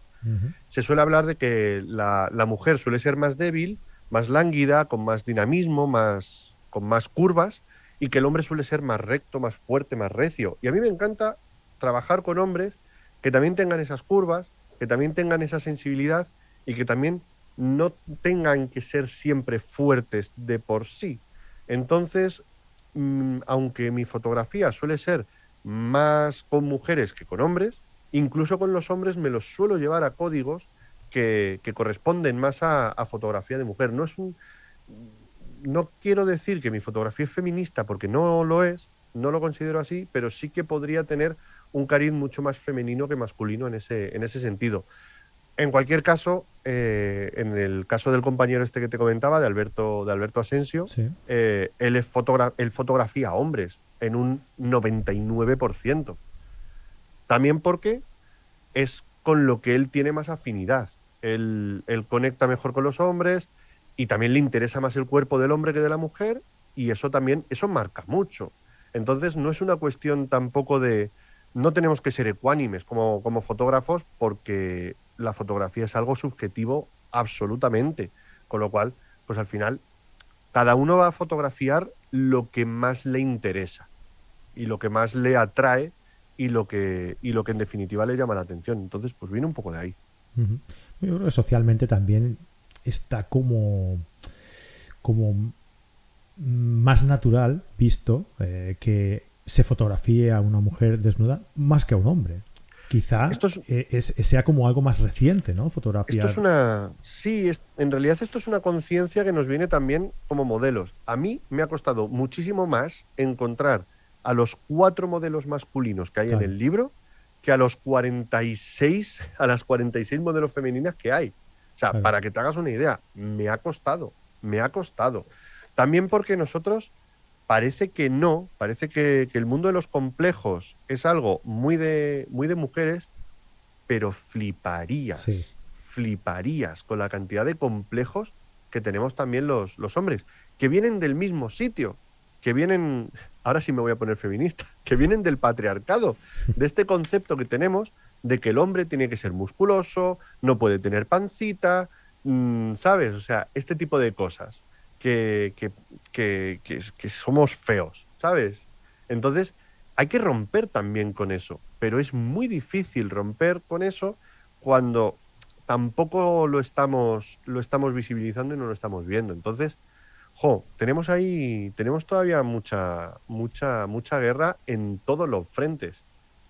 se suele hablar de que la, mujer suele ser más débil, más lánguida, con más dinamismo, más, con más curvas, y que el hombre suele ser más recto, más fuerte, más recio. Y a mí me encanta trabajar con hombres que también tengan esas curvas, que también tengan esa sensibilidad y que también no tengan que ser siempre fuertes de por sí. Entonces, Mm, aunque mi fotografía suele ser más con mujeres que con hombres, incluso con los hombres me los suelo llevar a códigos que, corresponden más a, fotografía de mujer. No es un. No quiero decir que mi fotografía es feminista, porque no lo es, no lo considero así, pero sí que podría tener un cariz mucho más femenino que masculino en ese, en ese sentido. En cualquier caso, eh, en el caso del compañero este que te comentaba, de Alberto, de Alberto Asensio, eh, él, es él fotografía a hombres en un 99%. También porque es con lo que él tiene más afinidad. Él, conecta mejor con los hombres y también le interesa más el cuerpo del hombre que de la mujer y eso también, eso marca mucho. Entonces no es una cuestión tampoco de, no tenemos que ser ecuánimes como, como fotógrafos porque la fotografía es algo subjetivo absolutamente. Con lo cual, pues al final, cada uno va a fotografiar lo que más le interesa y lo que más le atrae y lo que, y lo que en definitiva le llama la atención. Entonces, pues viene un poco de ahí. Yo creo que socialmente también está como, como más natural visto eh, que se fotografíe a una mujer desnuda más que a un hombre. Quizá eh, sea como algo más reciente, ¿no? Fotografía. Esto es una. Sí, en realidad esto es una conciencia que nos viene también como modelos. A mí me ha costado muchísimo más encontrar a los cuatro modelos masculinos que hay en el libro que a los 46, a las 46 modelos femeninas que hay. O sea, para que te hagas una idea, me ha costado, me ha costado. También porque nosotros parece que no, parece que, el mundo de los complejos es algo muy de, muy de mujeres, pero fliparías, fliparías con la cantidad de complejos que tenemos también los, los hombres, que vienen del mismo sitio, que vienen, ahora sí me voy a poner feminista, *laughs* que vienen del patriarcado, de este concepto que tenemos de que el hombre tiene que ser musculoso, no puede tener pancita, mm, ¿sabes? O sea, este tipo de cosas que, que, somos feos, ¿sabes? Entonces, hay que romper también con eso, pero es muy difícil romper con eso cuando tampoco lo estamos, lo estamos visibilizando y no lo estamos viendo. Entonces, jo, tenemos ahí, tenemos todavía mucha, mucha, mucha guerra en todos los frentes.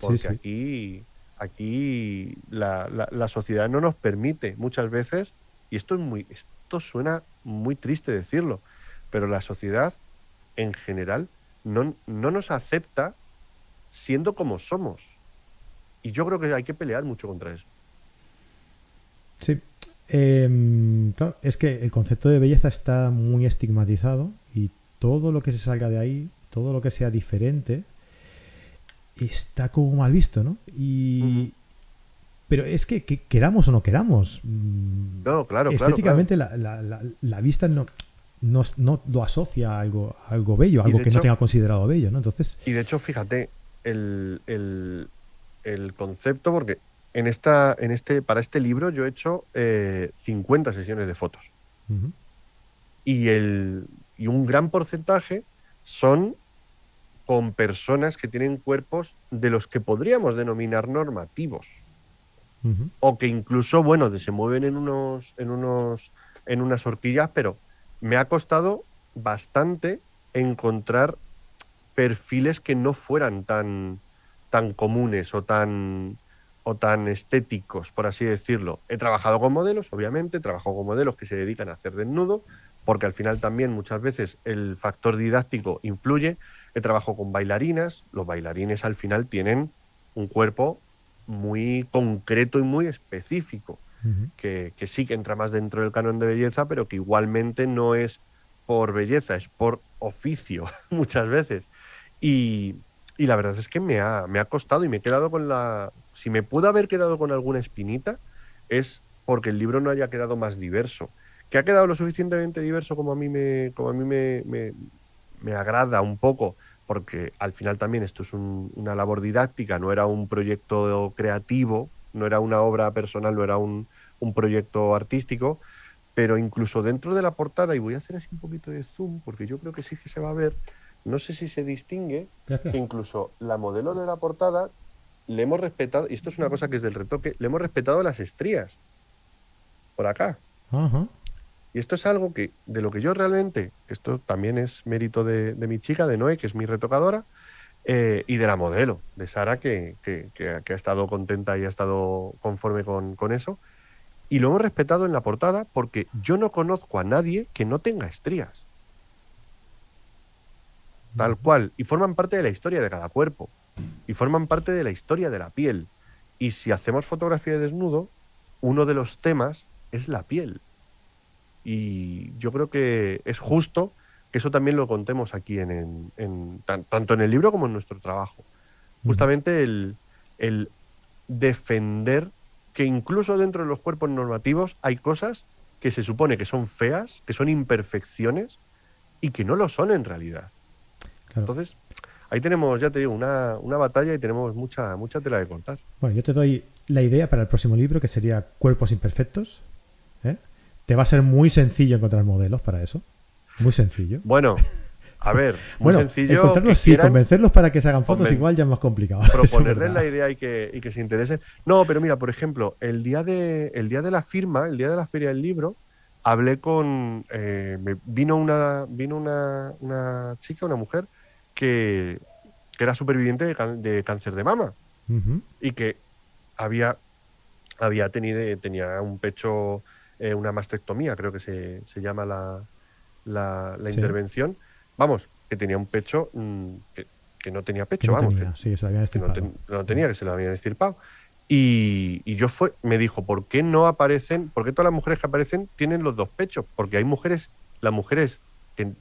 Porque aquí, aquí la, la, sociedad no nos permite muchas veces, y esto es muy, esto suena muy triste decirlo, pero la sociedad en general no, no nos acepta siendo como somos. Y yo creo que hay que pelear mucho contra eso. Sí, Em, es que el concepto de belleza está muy estigmatizado y todo lo que se salga de ahí, todo lo que sea diferente, está como mal visto, ¿no? Y, Pero es que, queramos o no queramos, mm, no, claro, estéticamente La, la, vista no, no, lo asocia a algo, algo bello, algo que no tenga considerado bello, ¿no? Entonces... Y de hecho, fíjate, el, el, el concepto, porque en esta, en este, para este libro yo he hecho 50 eh, sesiones de fotos. y, el, y un gran porcentaje son con personas que tienen cuerpos de los que podríamos denominar normativos. O que incluso, bueno, se mueven en unos, en unos, en unas horquillas, pero me ha costado bastante encontrar perfiles que no fueran tan, tan comunes o tan, o tan estéticos, por así decirlo. He trabajado con modelos, obviamente, he trabajado con modelos que se dedican a hacer desnudo, porque al final también muchas veces el factor didáctico influye. He trabajado con bailarinas, los bailarines al final tienen un cuerpo muy concreto y muy específico, que, que sí que entra más dentro del canon de belleza, pero que igualmente no es por belleza, es por oficio *laughs* muchas veces. Y, y la verdad es que me ha, me ha costado y me he quedado con la... Si me pudo haber quedado con alguna espinita, es porque el libro no haya quedado más diverso. Que ha quedado lo suficientemente diverso como a mí me, como a mí me, me, agrada un poco, porque al final también esto es una labor didáctica, no era un proyecto creativo, no era una obra personal, no era un, un proyecto artístico, pero incluso dentro de la portada, y voy a hacer así un poquito de zoom, porque yo creo que sí que se va a ver, no sé si se distingue *laughs* que incluso la modelo de la portada le hemos respetado, y esto es una cosa que es del retoque, le hemos respetado las estrías. Por acá. Y esto es algo que, de lo que yo realmente, esto también es mérito de, mi chica, de Noé, que es mi retocadora, eh, y de la modelo, de Sara, que, ha estado contenta y ha estado conforme con, con eso. Y lo hemos respetado en la portada porque yo no conozco a nadie que no tenga estrías tal cual, y forman parte de la historia de cada cuerpo, y forman parte de la historia de la piel. Y si hacemos fotografía de desnudo, uno de los temas es la piel. Y yo creo que es justo que eso también lo contemos aquí, en, tanto en el libro como en nuestro trabajo. Justamente el, el defender que incluso dentro de los cuerpos normativos hay cosas que se supone que son feas, que son imperfecciones y que no lo son en realidad. Entonces, ahí tenemos, ya te digo, una, batalla y tenemos mucha, mucha tela de contar. Bueno, yo te doy la idea para el próximo libro, que sería Cuerpos Imperfectos. ¿eh? Te va a ser muy sencillo encontrar modelos para eso. Muy sencillo. Bueno, a ver, *laughs* muy sencillo. Encontrarlos sí, convencerlos para que se hagan fotos igual ya es más complicado. *laughs* Proponerles la idea y que, y que se interesen. No, pero mira, por ejemplo, el día de, el día de la firma, el día de la feria del libro, hablé con. Eh, vino una, vino una, una chica, una mujer, que, era superviviente de, cáncer de mama y que había, había tenido, tenía un pecho, eh, una mastectomía, creo que se, llama la, la, intervención. Vamos, que tenía un pecho mm, que, no tenía pecho, vamos. que, sí, se lo habían estirpado. no, tenía, que se lo habían estirpado. Y, y, yo fue, me dijo, ¿por qué no aparecen? ¿Por qué todas las mujeres que aparecen tienen los dos pechos? Porque hay mujeres, las mujeres que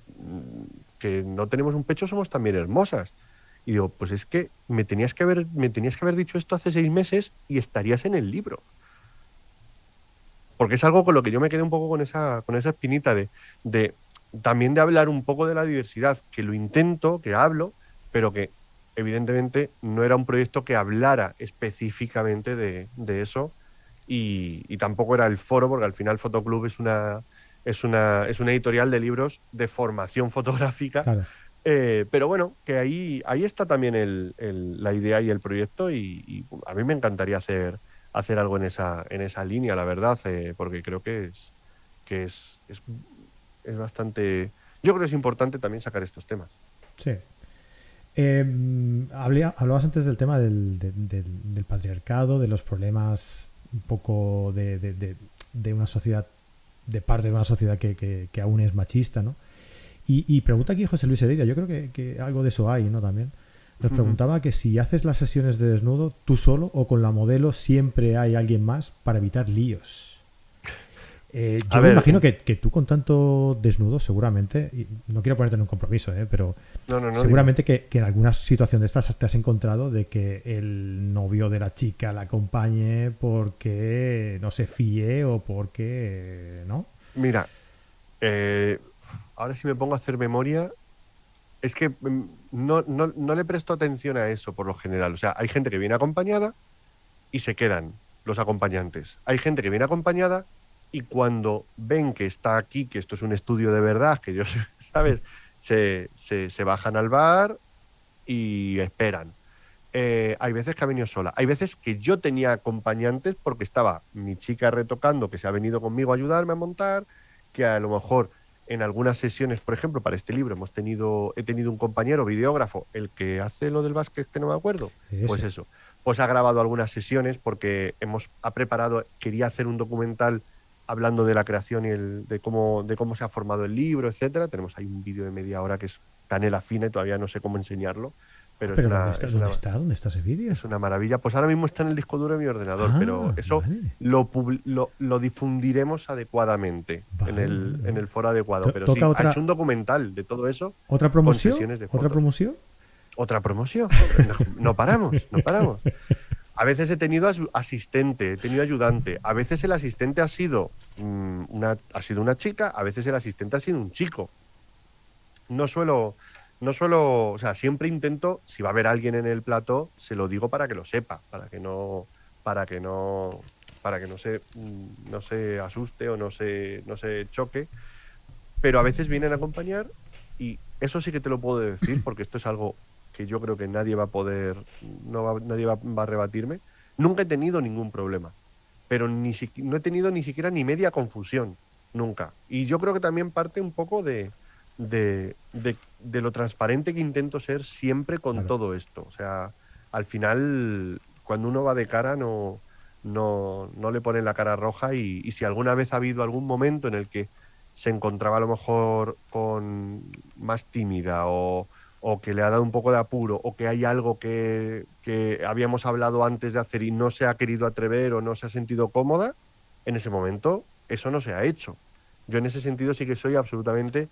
no tenemos un pecho somos también hermosas. Y digo, pues es que me tenías que haber, me tenías que haber dicho esto hace seis meses y estarías en el libro. Porque es algo con lo que yo me quedé un poco con esa, con esa espinita de, de también de hablar un poco de la diversidad, que lo intento, que hablo, pero que evidentemente no era un proyecto que hablara específicamente de, eso y, y, tampoco era el foro, porque al final Fotoclub es una, es una, es una editorial de libros de formación *laughs* fotográfica. Eh, pero bueno, que ahí, ahí está también el, la idea y el proyecto y, a mí me encantaría hacer, hacer algo en esa, en esa línea, la verdad, eh, porque creo que es, que es, es, bastante yo creo que es importante también sacar estos temas. Sí. Eh, hablabas antes del tema del, patriarcado, de los problemas un poco de, una sociedad, de parte de una sociedad que, aún es machista, ¿no? Y, pregunta aquí José Luis Heredia, yo creo que, algo de eso hay, ¿no? También. Nos preguntaba que si haces las sesiones de desnudo tú solo o con la modelo siempre hay alguien más para evitar líos. Eh, yo me imagino que, tú con tanto desnudo, seguramente, y no quiero ponerte en un compromiso, ¿eh? pero seguramente que, en alguna situación de estas te has encontrado de que el novio de la chica la acompañe porque no se fíe o porque, ¿no? Mira, eh, ahora si me pongo a hacer memoria, es que mm, no, no le presto atención a eso por lo general. O sea, hay gente que viene acompañada y se quedan los acompañantes. Hay gente que viene acompañada y cuando ven que está aquí, que esto es un estudio de verdad, que yo, *laughs* ¿sabes? Se, se, bajan al bar y esperan. Eh, hay veces que ha venido sola. Hay veces que yo tenía acompañantes porque estaba mi chica retocando, que se ha venido conmigo a ayudarme a montar, que a lo mejor en algunas sesiones, por ejemplo, para este libro hemos tenido, he tenido un compañero videógrafo, el que hace lo del básquet, que no me acuerdo. Pues eso. Pues ha grabado algunas sesiones porque hemos ha preparado, quería hacer un documental hablando de la creación y el, de, cómo, de cómo se ha formado el libro, etcétera. Tenemos ahí un vídeo de media hora que es canela fina y todavía no sé cómo enseñarlo. Pero, es ¿dónde, está, ¿dónde, está, ¿dónde está ese vídeo? Es una maravilla. Pues ahora mismo está en el disco duro de mi ordenador, ah, pero eso lo, lo, difundiremos adecuadamente en, el, en el foro adecuado. Pero sí, ha hecho un documental de todo eso. ¿Otra promoción? ¿Otra promoción? *laughs* Otra promoción. no paramos, no paramos. A veces he tenido asistente, he tenido ayudante. A veces el asistente ha sido, mm, una, ha sido una chica, a veces el asistente ha sido un chico. No suelo, no suelo, o sea, siempre intento, si va a haber alguien en el plato, se lo digo para que lo sepa, para que no, para que no, para que no se, mm, no se asuste o no se, no se choque. Pero a veces vienen a acompañar y eso sí que te lo puedo decir *clears throat* porque esto es algo que yo creo que nadie va a poder, no nadie va, a rebatirme, nunca he tenido ningún problema. Pero ni no he tenido ni siquiera ni media confusión, nunca. Y yo creo que también parte un poco de, de, de, lo transparente que intento ser siempre con todo esto. O sea, al final, cuando uno va de cara, no, no, no le pone la cara roja y, y, si alguna vez ha habido algún momento en el que se encontraba a lo mejor con más tímida o, o que le ha dado un poco de apuro, o que hay algo que, habíamos hablado antes de hacer y no se ha querido atrever o no se ha sentido cómoda, en ese momento eso no se ha hecho. Yo en ese sentido sí que soy absolutamente,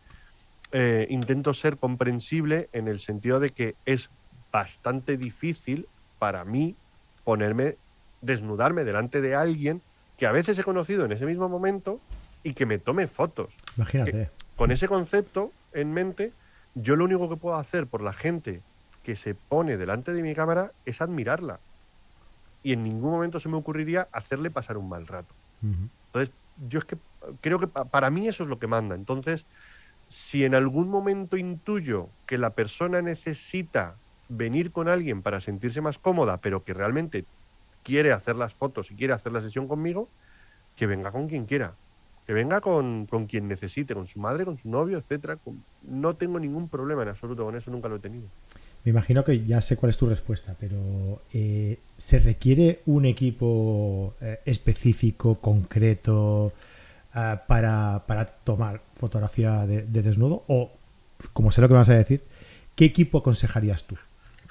eh, intento ser comprensible en el sentido de que es bastante difícil para mí ponerme, desnudarme delante de alguien que a veces he conocido en ese mismo momento y que me tome fotos. Imagínate. con ese concepto en mente, yo lo único que puedo hacer por la gente que se pone delante de mi cámara es admirarla. Y en ningún momento se me ocurriría hacerle pasar un mal rato. Entonces, yo es que creo que para mí eso es lo que manda. Entonces, si en algún momento intuyo que la persona necesita venir con alguien para sentirse más cómoda, pero que realmente quiere hacer las fotos y quiere hacer la sesión conmigo, que venga con quien quiera que venga con, quien necesite, con su madre, con su novio, etcétera. No tengo ningún problema en absoluto con eso, nunca lo he tenido. Me imagino que ya sé cuál es tu respuesta, pero eh, ¿se requiere un equipo eh, específico, concreto, eh, para, tomar fotografía de, desnudo? O, como sé lo que vas a decir, ¿qué equipo aconsejarías tú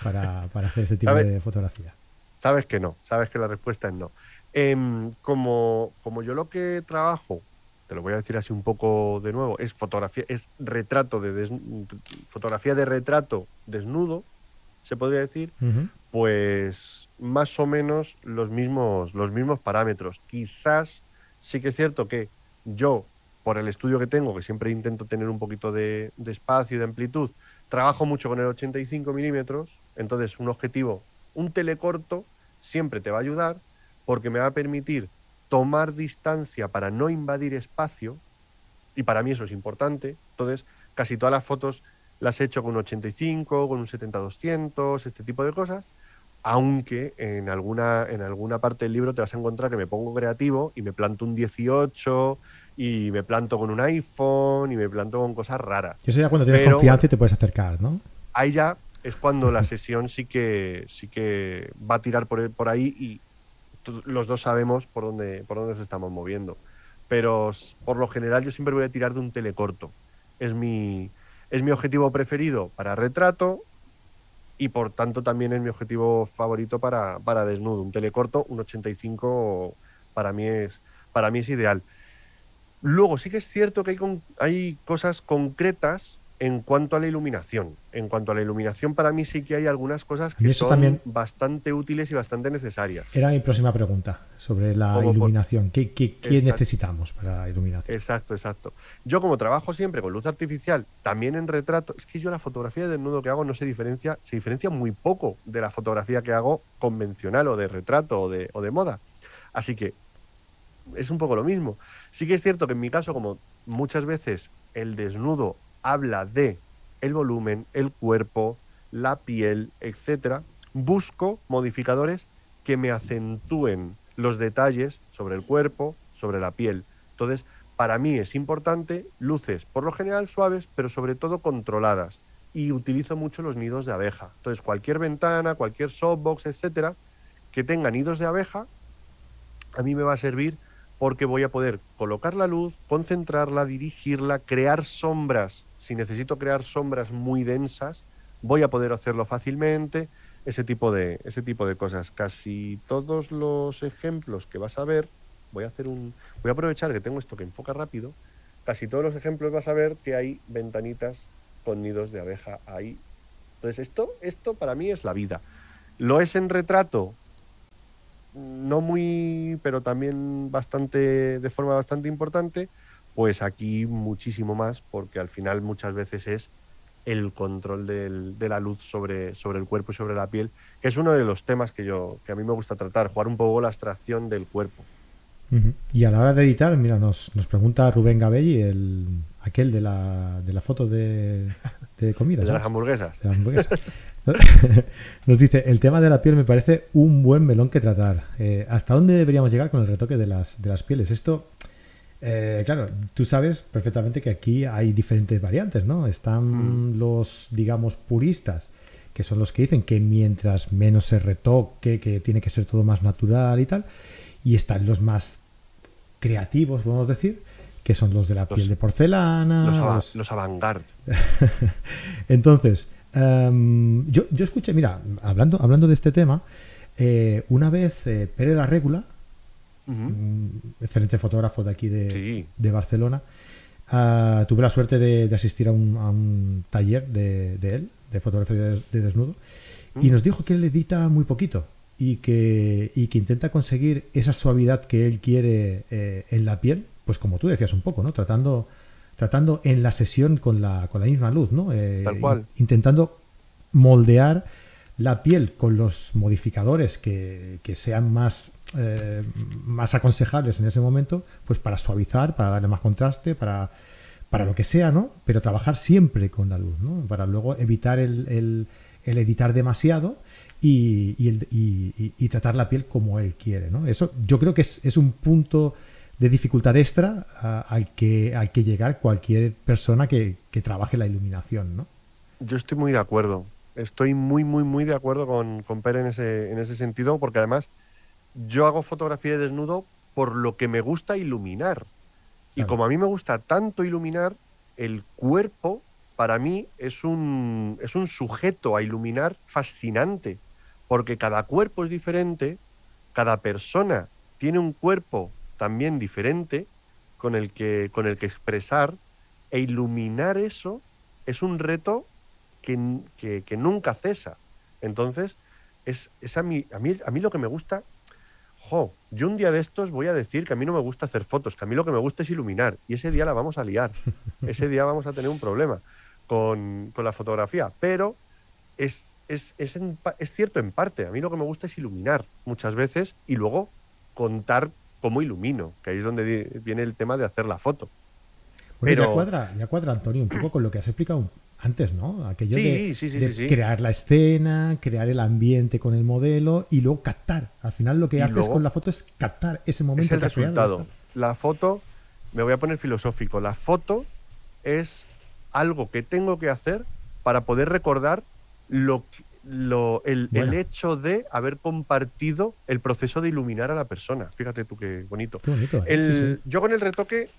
para, hacer este tipo de fotografía? Sabes que no, sabes que la respuesta es no. Em, como, como yo lo que trabajo te lo voy a decir así un poco de nuevo, es fotografía, es retrato de fotografía de retrato desnudo, se podría decir, pues más o menos los mismos, los mismos parámetros. Quizás sí que es cierto que yo, por el estudio que tengo, que siempre intento tener un poquito de, de espacio y de amplitud, trabajo mucho con el 85 milímetros, entonces un objetivo, un telecorto, siempre te va a ayudar porque me va a permitir tomar distancia para no invadir espacio, y para mí eso es importante. Entonces, casi todas las fotos las he hecho con un 85, con un 70-200, este tipo de cosas, aunque en alguna, en alguna parte del libro te vas a encontrar que me pongo creativo y me planto un 18 y me planto con un iPhone y me planto con cosas raras. Eso ya cuando tienes confianza y te puedes acercar, ¿no? Ahí ya es cuando la *laughs* sesión sí que sí que va a tirar por, por ahí y los dos sabemos por dónde, por dónde nos estamos moviendo. Pero por lo general yo siempre voy a tirar de un telecorto. Es mi, es mi objetivo preferido para retrato y por tanto también es mi objetivo favorito para, para desnudo. Un telecorto, un 85 para mí es, para mí es ideal. Luego sí que es cierto que hay, hay cosas concretas en cuanto a la iluminación. En cuanto a la iluminación, para mí sí que hay algunas cosas que son bastante útiles y bastante necesarias. Era mi próxima pregunta sobre la iluminación. ¿Qué, necesitamos para la iluminación? Exacto, exacto. Yo como trabajo siempre con luz artificial, también en retrato, es que yo la fotografía de desnudo que hago no se diferencia, se diferencia muy poco de la fotografía que hago convencional o de retrato o de, o de moda. Así que es un poco lo mismo. Sí que es cierto que en mi caso, como muchas veces el desnudo habla de el volumen, el cuerpo, la piel, etcétera, busco modificadores que me acentúen los detalles sobre el cuerpo, sobre la piel. Entonces, para mí es importante luces, por lo general suaves, pero sobre todo controladas. Y utilizo mucho los nidos de abeja. Entonces, cualquier ventana, cualquier softbox, etcétera, que tenga nidos de abeja, a mí me va a servir porque voy a poder colocar la luz, concentrarla, dirigirla, crear sombras. Si necesito crear sombras muy densas, voy a poder hacerlo fácilmente. Ese tipo de, ese tipo de cosas. Casi todos los ejemplos que vas a ver, voy a hacer un. Voy a aprovechar que tengo esto que enfoca rápido. Casi todos los ejemplos vas a ver que hay ventanitas con nidos de abeja ahí. Entonces, esto, esto para mí es la vida. Lo es en retrato, no muy, pero también bastante, de forma bastante importante, pues aquí muchísimo más, porque al final muchas veces es el control del, de la luz sobre, sobre el cuerpo y sobre la piel, que es uno de los temas que yo, que a mí me gusta tratar, jugar un poco la abstracción del cuerpo. Y a la hora de editar, mira, nos, nos pregunta Rubén Gabelli, el, aquel de la, de la foto de, de comida. *laughs* De las hamburguesas. De las hamburguesas. *laughs* Nos dice, el tema de la piel me parece un buen melón que tratar. Eh, ¿Hasta dónde deberíamos llegar con el retoque de las, de las pieles? Esto, eh, claro, tú sabes perfectamente que aquí hay diferentes variantes, ¿no? Están mm. los, digamos, puristas, que son los que dicen que mientras menos se retoque, que tiene que ser todo más natural y tal. Y están los más creativos, podemos decir, que son los de la piel de porcelana. Los, los... los *laughs* Entonces, Em, yo, yo, escuché, mira, hablando, hablando de este tema, eh, una vez eh, Pere La Regula, excelente fotógrafo de aquí de, Barcelona, ah, tuve la suerte de, asistir a un, taller de, él, de fotografía de, desnudo, y nos dijo que él edita muy poquito y que, y que intenta conseguir esa suavidad que él quiere eh, en la piel, pues como tú decías un poco, ¿no? Tratando tratando en la sesión con la, con la misma luz, ¿no? Eh, Tal cual. Intentando moldear la piel con los modificadores que, sean más, eh, más aconsejables en ese momento, pues para suavizar, para darle más contraste, para, para lo que sea, ¿no? Pero trabajar siempre con la luz, ¿no? Para luego evitar el, el, editar demasiado y, y, tratar la piel como él quiere, ¿no? Eso yo creo que es, es un punto de dificultad extra al, que, al que llegar cualquier persona que, trabaje la iluminación, ¿no? Yo estoy muy de acuerdo. Estoy muy, muy, muy de acuerdo con, con Pere en ese, en ese sentido, porque además yo hago fotografía de desnudo por lo que me gusta iluminar. Y como a mí me gusta tanto iluminar, el cuerpo para mí es un, es un sujeto a iluminar fascinante, porque cada cuerpo es diferente, cada persona tiene un cuerpo también diferente con el que, con el que expresar e iluminar eso es un reto que, nunca cesa. Entonces, es, a, mí, a, mí, a mí lo que me gusta, jo, yo un día de estos voy a decir que a mí no me gusta hacer fotos, que a mí lo que me gusta es iluminar, y ese día la vamos a liar, *laughs* ese día vamos a tener un problema con, la fotografía, pero es, es, es, es cierto en parte, a mí lo que me gusta es iluminar muchas veces y luego contar cómo ilumino, que ahí es donde viene el tema de hacer la foto. Pero... ya, cuadra, ya cuadra, Antonio, un poco con lo que has explicado antes, ¿no? Aquello de, crear la escena, crear el ambiente con el modelo y luego captar. Al final lo que haces con la foto es captar ese momento. Es el resultado. La foto me voy a poner filosófico. La foto es algo que tengo que hacer para poder recordar lo, lo el, el, hecho de haber compartido el proceso de iluminar a la persona. Fíjate tú qué bonito. Qué bonito ¿eh? El, sí, sí. Yo con el retoque,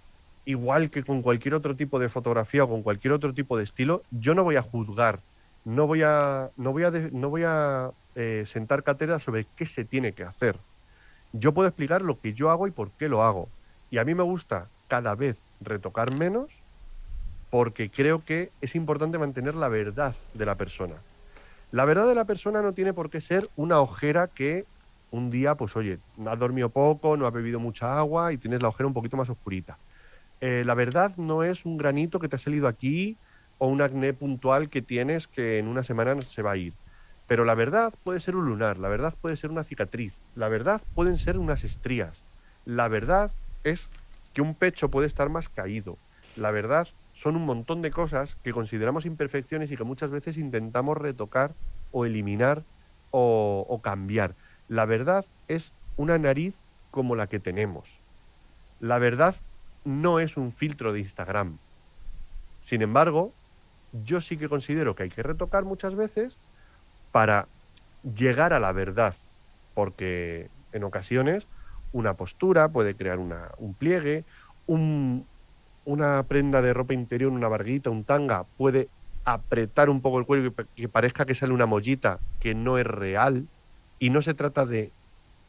igual que con cualquier otro tipo de fotografía o con cualquier otro tipo de estilo, yo no voy a juzgar, no voy a, no voy a, no voy a eh, sentar cátedra sobre qué se tiene que hacer. Yo puedo explicar lo que yo hago y por qué lo hago. Y a mí me gusta cada vez retocar menos porque creo que es importante mantener la verdad de la persona. La verdad de la persona no tiene por qué ser una ojera que un día, pues oye, has dormido poco, no has bebido mucha agua y tienes la ojera un poquito más oscurita. Eh, la verdad no es un granito que te ha salido aquí o un acné puntual que tienes que en una semana se va a ir. Pero la verdad puede ser un lunar, la verdad puede ser una cicatriz, la verdad pueden ser unas estrías, la verdad es que un pecho puede estar más caído, la verdad son un montón de cosas que consideramos imperfecciones y que muchas veces intentamos retocar o eliminar o, o cambiar. La verdad es una nariz como la que tenemos. La verdad no es un filtro de Instagram. Sin embargo, yo sí que considero que hay que retocar muchas veces para llegar a la verdad, porque en ocasiones una postura puede crear un pliegue, un, una prenda de ropa interior, una barguita, un tanga, puede apretar un poco el cuello y que parezca que sale una mollita que no es real. Y no se trata de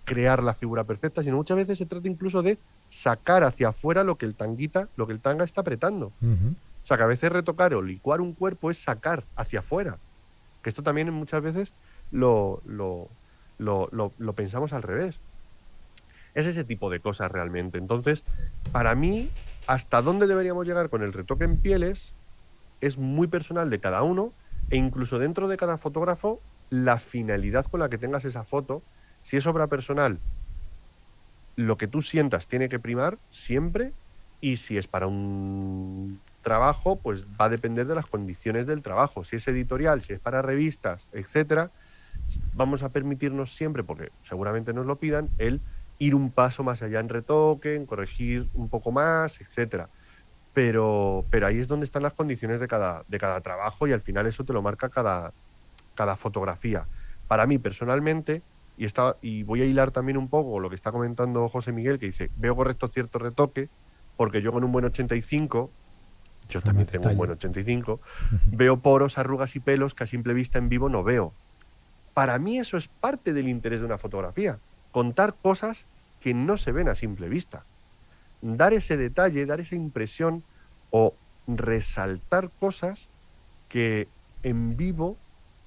crear la figura perfecta, sino muchas veces se trata incluso de sacar hacia afuera lo que el tanguita, lo que el tanga está apretando. Uh -huh. O sea, que a veces retocar o licuar un cuerpo es sacar hacia afuera. Que esto también muchas veces lo, lo, lo, lo, pensamos al revés. Es ese tipo de cosas realmente. Entonces, para mí, hasta dónde deberíamos llegar con el retoque en pieles es muy personal de cada uno e incluso dentro de cada fotógrafo la finalidad con la que tengas esa foto. Si es obra personal, lo que tú sientas tiene que primar siempre y si es para un trabajo, pues va a depender de las condiciones del trabajo. Si es editorial, si es para revistas, etcétera, vamos a permitirnos siempre, porque seguramente nos lo pidan, el ir un paso más allá en retoque, en corregir un poco más, etcétera. Pero, pero ahí es donde están las condiciones de cada, de cada trabajo y al final eso te lo marca cada, cada fotografía. Para mí, personalmente, y, está, y voy a hilar también un poco lo que está comentando José Miguel, que dice, veo correcto cierto retoque, porque yo con un buen 85, yo también tengo un buen 85, veo poros, arrugas y pelos que a simple vista en vivo no veo. Para mí eso es parte del interés de una fotografía, contar cosas que no se ven a simple vista. Dar ese detalle, dar esa impresión o resaltar cosas que en vivo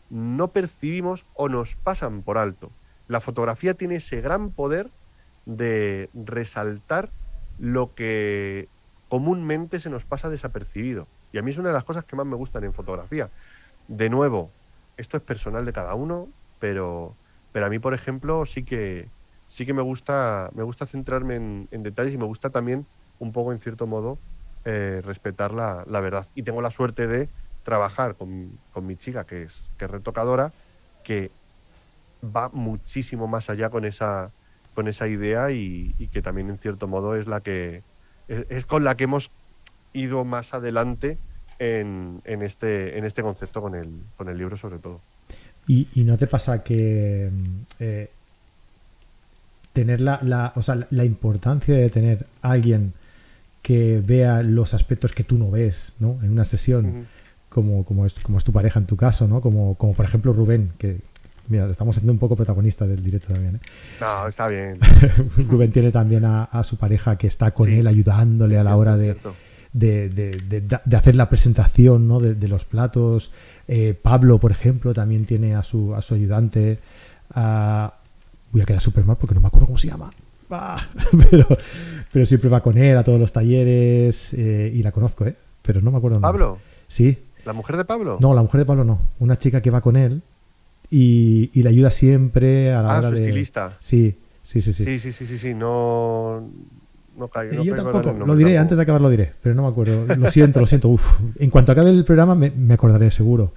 no percibimos o nos pasan por alto. La fotografía tiene ese gran poder de resaltar lo que comúnmente se nos pasa desapercibido. Y a mí es una de las cosas que más me gustan en fotografía. De nuevo, esto es personal de cada uno, pero, pero a mí, por ejemplo, sí que, sí que me gusta, me gusta centrarme en, detalles y me gusta también, un poco en cierto modo, eh, respetar la, la, verdad. Y tengo la suerte de trabajar con, con mi chica, que es, que es retocadora, que va muchísimo más allá con esa, con esa idea y, y, que también en cierto modo es la que es, es con la que hemos ido más adelante en, en, este, en este concepto con el, con el libro sobre todo. ¿Y, y no te pasa que eh, tener la, la, o sea, la importancia de tener a alguien que vea los aspectos que tú no ves ¿no? en una sesión, uh -huh. como, como, es, como es tu pareja en tu caso, ¿no? como, como por ejemplo Rubén, que mira, estamos siendo un poco protagonista del directo también. ¿eh? No, está bien. *laughs* Rubén tiene también a, a, su pareja que está con sí. él ayudándole a la hora de, de, de, de, hacer la presentación ¿no? de, los platos. Eh, Pablo, por ejemplo, también tiene a su, a su ayudante. Uh, voy a quedar súper mal porque no me acuerdo cómo se llama. Ah, *laughs* pero, pero siempre va con él a todos los talleres eh, y la conozco, ¿eh? Pero no me acuerdo. ¿Pablo? Sí. ¿La mujer de Pablo? No, la mujer de Pablo no. Una chica que va con él y, y le ayuda siempre a la ah, hora su de. estilista. Sí, sí, sí, sí. Sí, sí, sí, sí, sí. No. No caigo, no yo tampoco, nombre, lo diré, tampoco. antes de acabar lo diré, pero no me acuerdo. Lo siento, lo siento. Uf. En cuanto acabe el programa me, me acordaré seguro.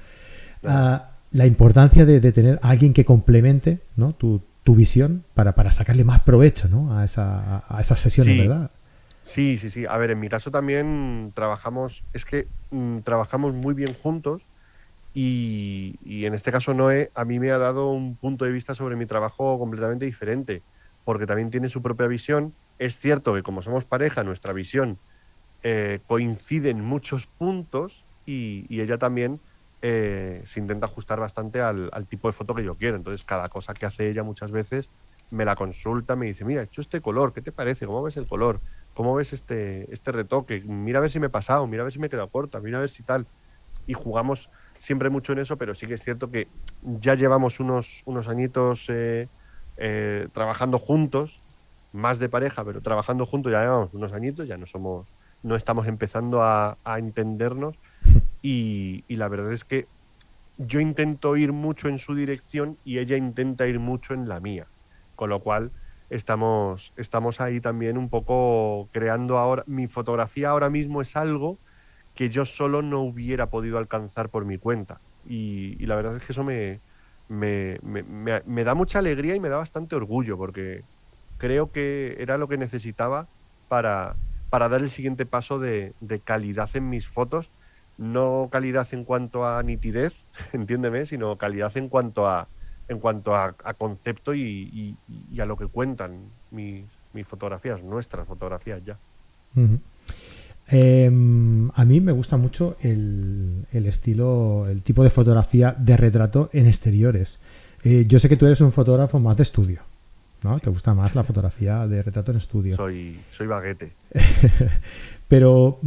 Uh, la importancia de, de, tener a alguien que complemente ¿no? tu, tu visión para, para, sacarle más provecho ¿no? a, esa, a esas sesiones, sí. ¿verdad? Sí, sí, sí. A ver, en mi caso también trabajamos, es que mm, trabajamos muy bien juntos y, en este caso Noé a mí me ha dado un punto de vista sobre mi trabajo completamente diferente, porque también tiene su propia visión. Es cierto que como somos pareja, nuestra visión eh, coincide en muchos puntos y, ella también eh, se intenta ajustar bastante al, al, tipo de foto que yo quiero. Entonces, cada cosa que hace ella muchas veces me la consulta, me dice, mira, he hecho este color, ¿qué te parece? ¿Cómo ves el color? ¿Cómo ves este, este retoque? Mira a ver si me he pasado, mira a ver si me he quedado corta, mira a ver si tal. Y jugamos siempre mucho en eso, pero sí que es cierto que ya llevamos unos, unos añitos eh, eh, trabajando juntos, más de pareja, pero trabajando juntos ya llevamos unos añitos, ya no somos, no estamos empezando a, a entendernos. *laughs* Y, y, la verdad es que yo intento ir mucho en su dirección y ella intenta ir mucho en la mía, con lo cual estamos, estamos ahí también un poco creando ahora, mi fotografía ahora mismo es algo que yo solo no hubiera podido alcanzar por mi cuenta. Y, y la verdad es que eso me, me, me, me, da mucha alegría y me da bastante orgullo, porque creo que era lo que necesitaba para, para dar el siguiente paso de, de calidad en mis fotos. No calidad en cuanto a nitidez, *laughs* entiéndeme, sino calidad en cuanto a, en cuanto a, concepto y, y, a lo que cuentan mis, mis fotografías, nuestras fotografías ya. Eh, a mí me gusta mucho el, el, estilo, el tipo de fotografía de retrato en exteriores. Eh, yo sé que tú eres un fotógrafo más de estudio, ¿no? Te gusta más la fotografía de retrato en estudio. Soy, soy baguete. *laughs* Pero,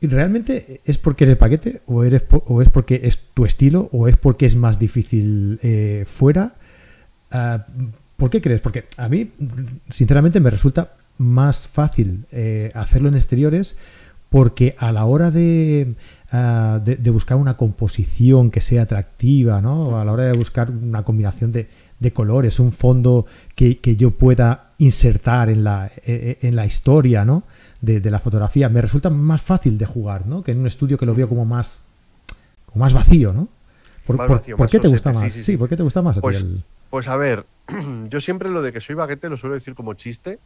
¿realmente es porque eres paquete o, eres o es porque es tu estilo o es porque es más difícil eh, fuera? Uh, ¿Por qué crees? Porque a mí, sinceramente, me resulta más fácil eh, hacerlo en exteriores porque a la hora de, uh, de, de, buscar una composición que sea atractiva, ¿no? a la hora de buscar una combinación de, de colores, un fondo que, que, yo pueda insertar en la, en la historia, ¿no? de, de, la fotografía. Me resulta más fácil de jugar, ¿no? Que en un estudio que lo veo como más, como más vacío, ¿no? ¿Por, más vacío, ¿por más qué te gusta más? Sí, sí, sí, sí. ¿por qué te gusta más a pues, ti el... pues a ver, *clears throat* yo siempre lo de que soy baguete lo suelo decir como chiste,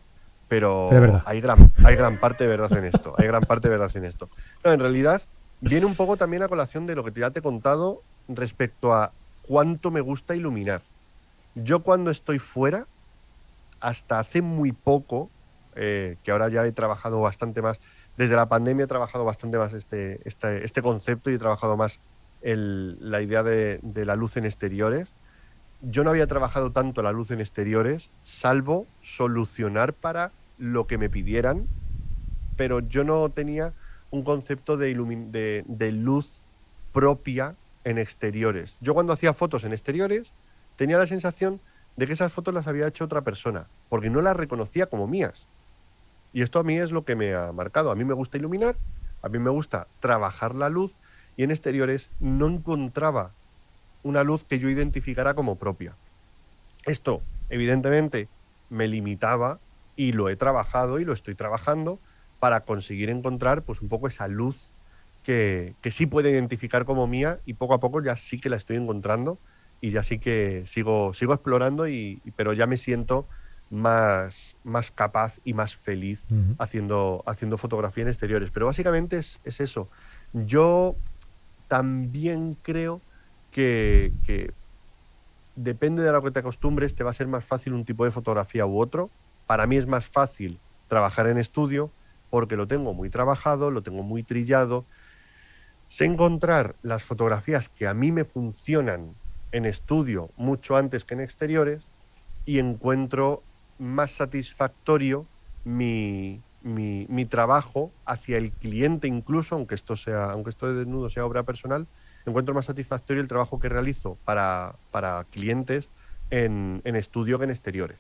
pero, pero hay, gran, hay gran parte de verdad en esto. Hay gran parte de verdad en esto. No, en realidad, viene un poco también a colación de lo que ya te he contado respecto a cuánto me gusta iluminar. Yo cuando estoy fuera, hasta hace muy poco, eh, que ahora ya he trabajado bastante más, desde la pandemia he trabajado bastante más este, este, este concepto y he trabajado más el, la idea de, de, la luz en exteriores. Yo no había trabajado tanto la luz en exteriores, salvo solucionar para lo que me pidieran, pero yo no tenía un concepto de, de, de luz propia en exteriores. Yo cuando hacía fotos en exteriores tenía la sensación de que esas fotos las había hecho otra persona, porque no las reconocía como mías. Y esto a mí es lo que me ha marcado. A mí me gusta iluminar, a mí me gusta trabajar la luz y en exteriores no encontraba una luz que yo identificara como propia. Esto, evidentemente, me limitaba y lo he trabajado y lo estoy trabajando para conseguir encontrar pues un poco esa luz que, que sí puede identificar como mía y poco a poco ya sí que la estoy encontrando y ya sí que sigo, sigo explorando, y, pero ya me siento más, más capaz y más feliz uh -huh. haciendo, haciendo fotografía en exteriores. Pero básicamente es, es eso. Yo también creo que, depende de lo que te acostumbres, te va a ser más fácil un tipo de fotografía u otro. Para mí es más fácil trabajar en estudio porque lo tengo muy trabajado, lo tengo muy trillado. Sé encontrar las fotografías que a mí me funcionan en estudio mucho antes que en exteriores y encuentro más satisfactorio mi, mi, mi, trabajo hacia el cliente incluso, aunque esto sea, aunque esto de desnudo sea obra personal, encuentro más satisfactorio el trabajo que realizo para, para clientes en, en estudio que en exteriores.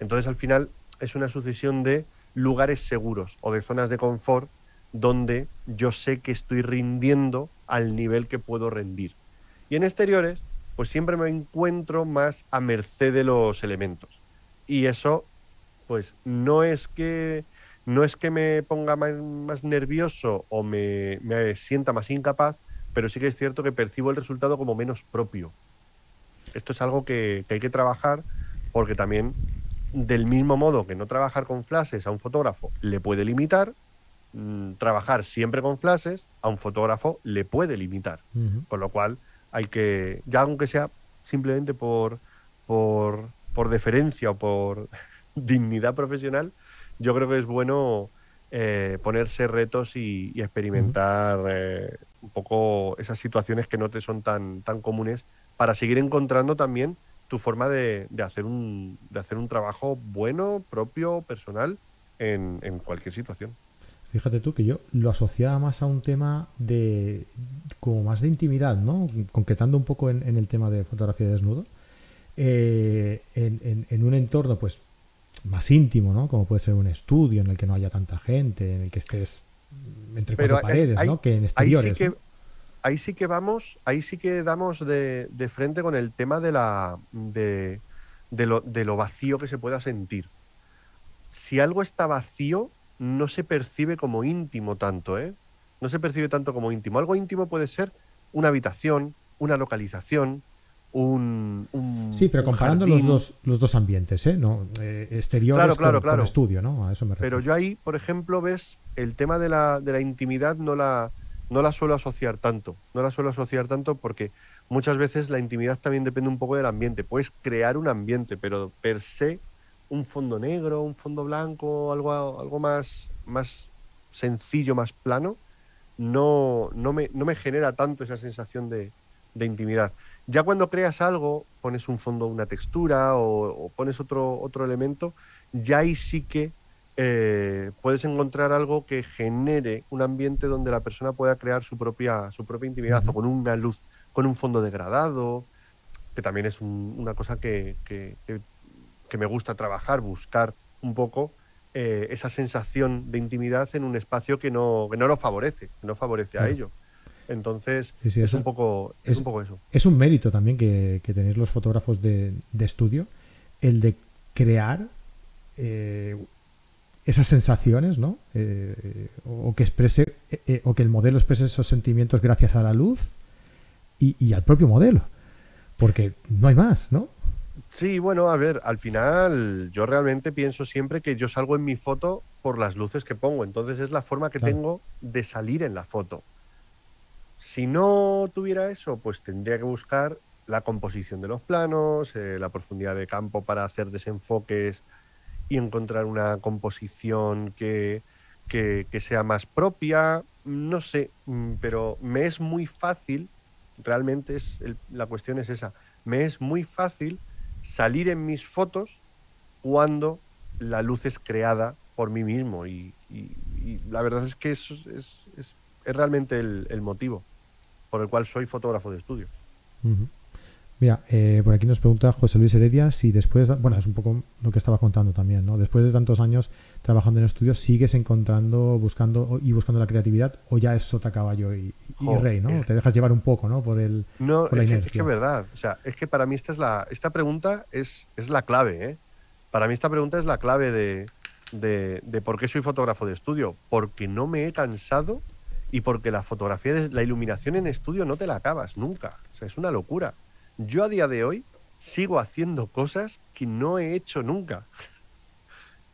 Entonces al final es una sucesión de lugares seguros o de zonas de confort donde yo sé que estoy rindiendo al nivel que puedo rendir. Y en exteriores, pues siempre me encuentro más a merced de los elementos. Y eso, pues no es que no es que me ponga más, más nervioso o me, me, sienta más incapaz, pero sí que es cierto que percibo el resultado como menos propio. Esto es algo que, que hay que trabajar porque también del mismo modo que no trabajar con flashes a un fotógrafo le puede limitar, mm, trabajar siempre con flashes a un fotógrafo le puede limitar. Con lo cual hay que, ya aunque sea simplemente por, por, por deferencia o por *laughs* dignidad profesional, yo creo que es bueno eh, ponerse retos y, experimentar eh, un poco esas situaciones que no te son tan, tan comunes para seguir encontrando también tu forma de, hacer, un, de hacer un trabajo bueno, propio, personal, en, cualquier situación. Fíjate tú que yo lo asociaba más a un tema de como más de intimidad, ¿no? Concretando un poco en, el tema de fotografía de desnudo. Eh, en, en, un entorno pues más íntimo, ¿no? Como puede ser un estudio en el que no haya tanta gente, en el que estés entre cuatro paredes, ¿no? Que en exteriores. Ahí sí que, ahí sí que vamos, ahí sí que damos de, frente con el tema de la de, lo, de lo vacío que se pueda sentir. Si algo está vacío, no se percibe como íntimo tanto, ¿eh? No se percibe tanto como íntimo. Algo íntimo puede ser una habitación, una localización, un, sí, pero comparando los dos, los dos ambientes, ¿eh? ¿No? Eh, exteriores claro, con, estudio, ¿no? A eso me refiero. Pero yo ahí, por ejemplo, ves el tema de la, de la intimidad no la, no la suelo asociar tanto. No la suelo asociar tanto porque muchas veces la intimidad también depende un poco del ambiente. Puedes crear un ambiente, pero per se un fondo negro, un fondo blanco, algo, algo más, más sencillo, más plano, no, no, me, no me genera tanto esa sensación de, de intimidad. Ya cuando creas algo, pones un fondo, una textura o, pones otro, otro elemento, ya ahí sí que eh, puedes encontrar algo que genere un ambiente donde la persona pueda crear su propia, su propia intimidad o con una luz, con un fondo degradado, que también es una cosa que, que, me gusta trabajar, buscar un poco eh, esa sensación de intimidad en un espacio que no, que no lo favorece, que no favorece a ello. Entonces, es, un poco, es, un poco eso. Es un mérito también que, tenéis los fotógrafos de, estudio, el de crear eh, esas sensaciones, ¿no? Eh, o que exprese, eh, o que el modelo exprese esos sentimientos gracias a la luz y, al propio modelo. Porque no hay más, ¿no? Sí, bueno, a ver, al final yo realmente pienso siempre que yo salgo en mi foto por las luces que pongo, entonces es la forma que tengo de salir en la foto. Si no tuviera eso, pues tendría que buscar la composición de los planos, eh, la profundidad de campo para hacer desenfoques y encontrar una composición que, sea más propia. No sé, mm, pero me es muy fácil, realmente es la cuestión es esa, me es muy fácil salir en mis fotos cuando la luz es creada por mí mismo y, la verdad es que eso es, es, realmente el motivo por el cual soy fotógrafo de estudio. Mira, eh, por aquí nos pregunta José Luis Heredia si después, bueno, es un poco lo que estaba contando también, ¿no? Después de tantos años trabajando en estudios, ¿sigues encontrando, buscando y buscando la creatividad o ya es sota caballo y, rey, ¿no? Te dejas llevar un poco, ¿no? Por el No, es, que, es, que, es verdad, o sea, es que para mí esta es la esta pregunta es, es la clave, ¿eh? Para mí esta pregunta es la clave de, de, de por qué soy fotógrafo de estudio, porque no me he cansado y porque la fotografía, la iluminación en estudio no te la acabas nunca. O sea, es una locura. Yo a día de hoy sigo haciendo cosas que no he hecho nunca.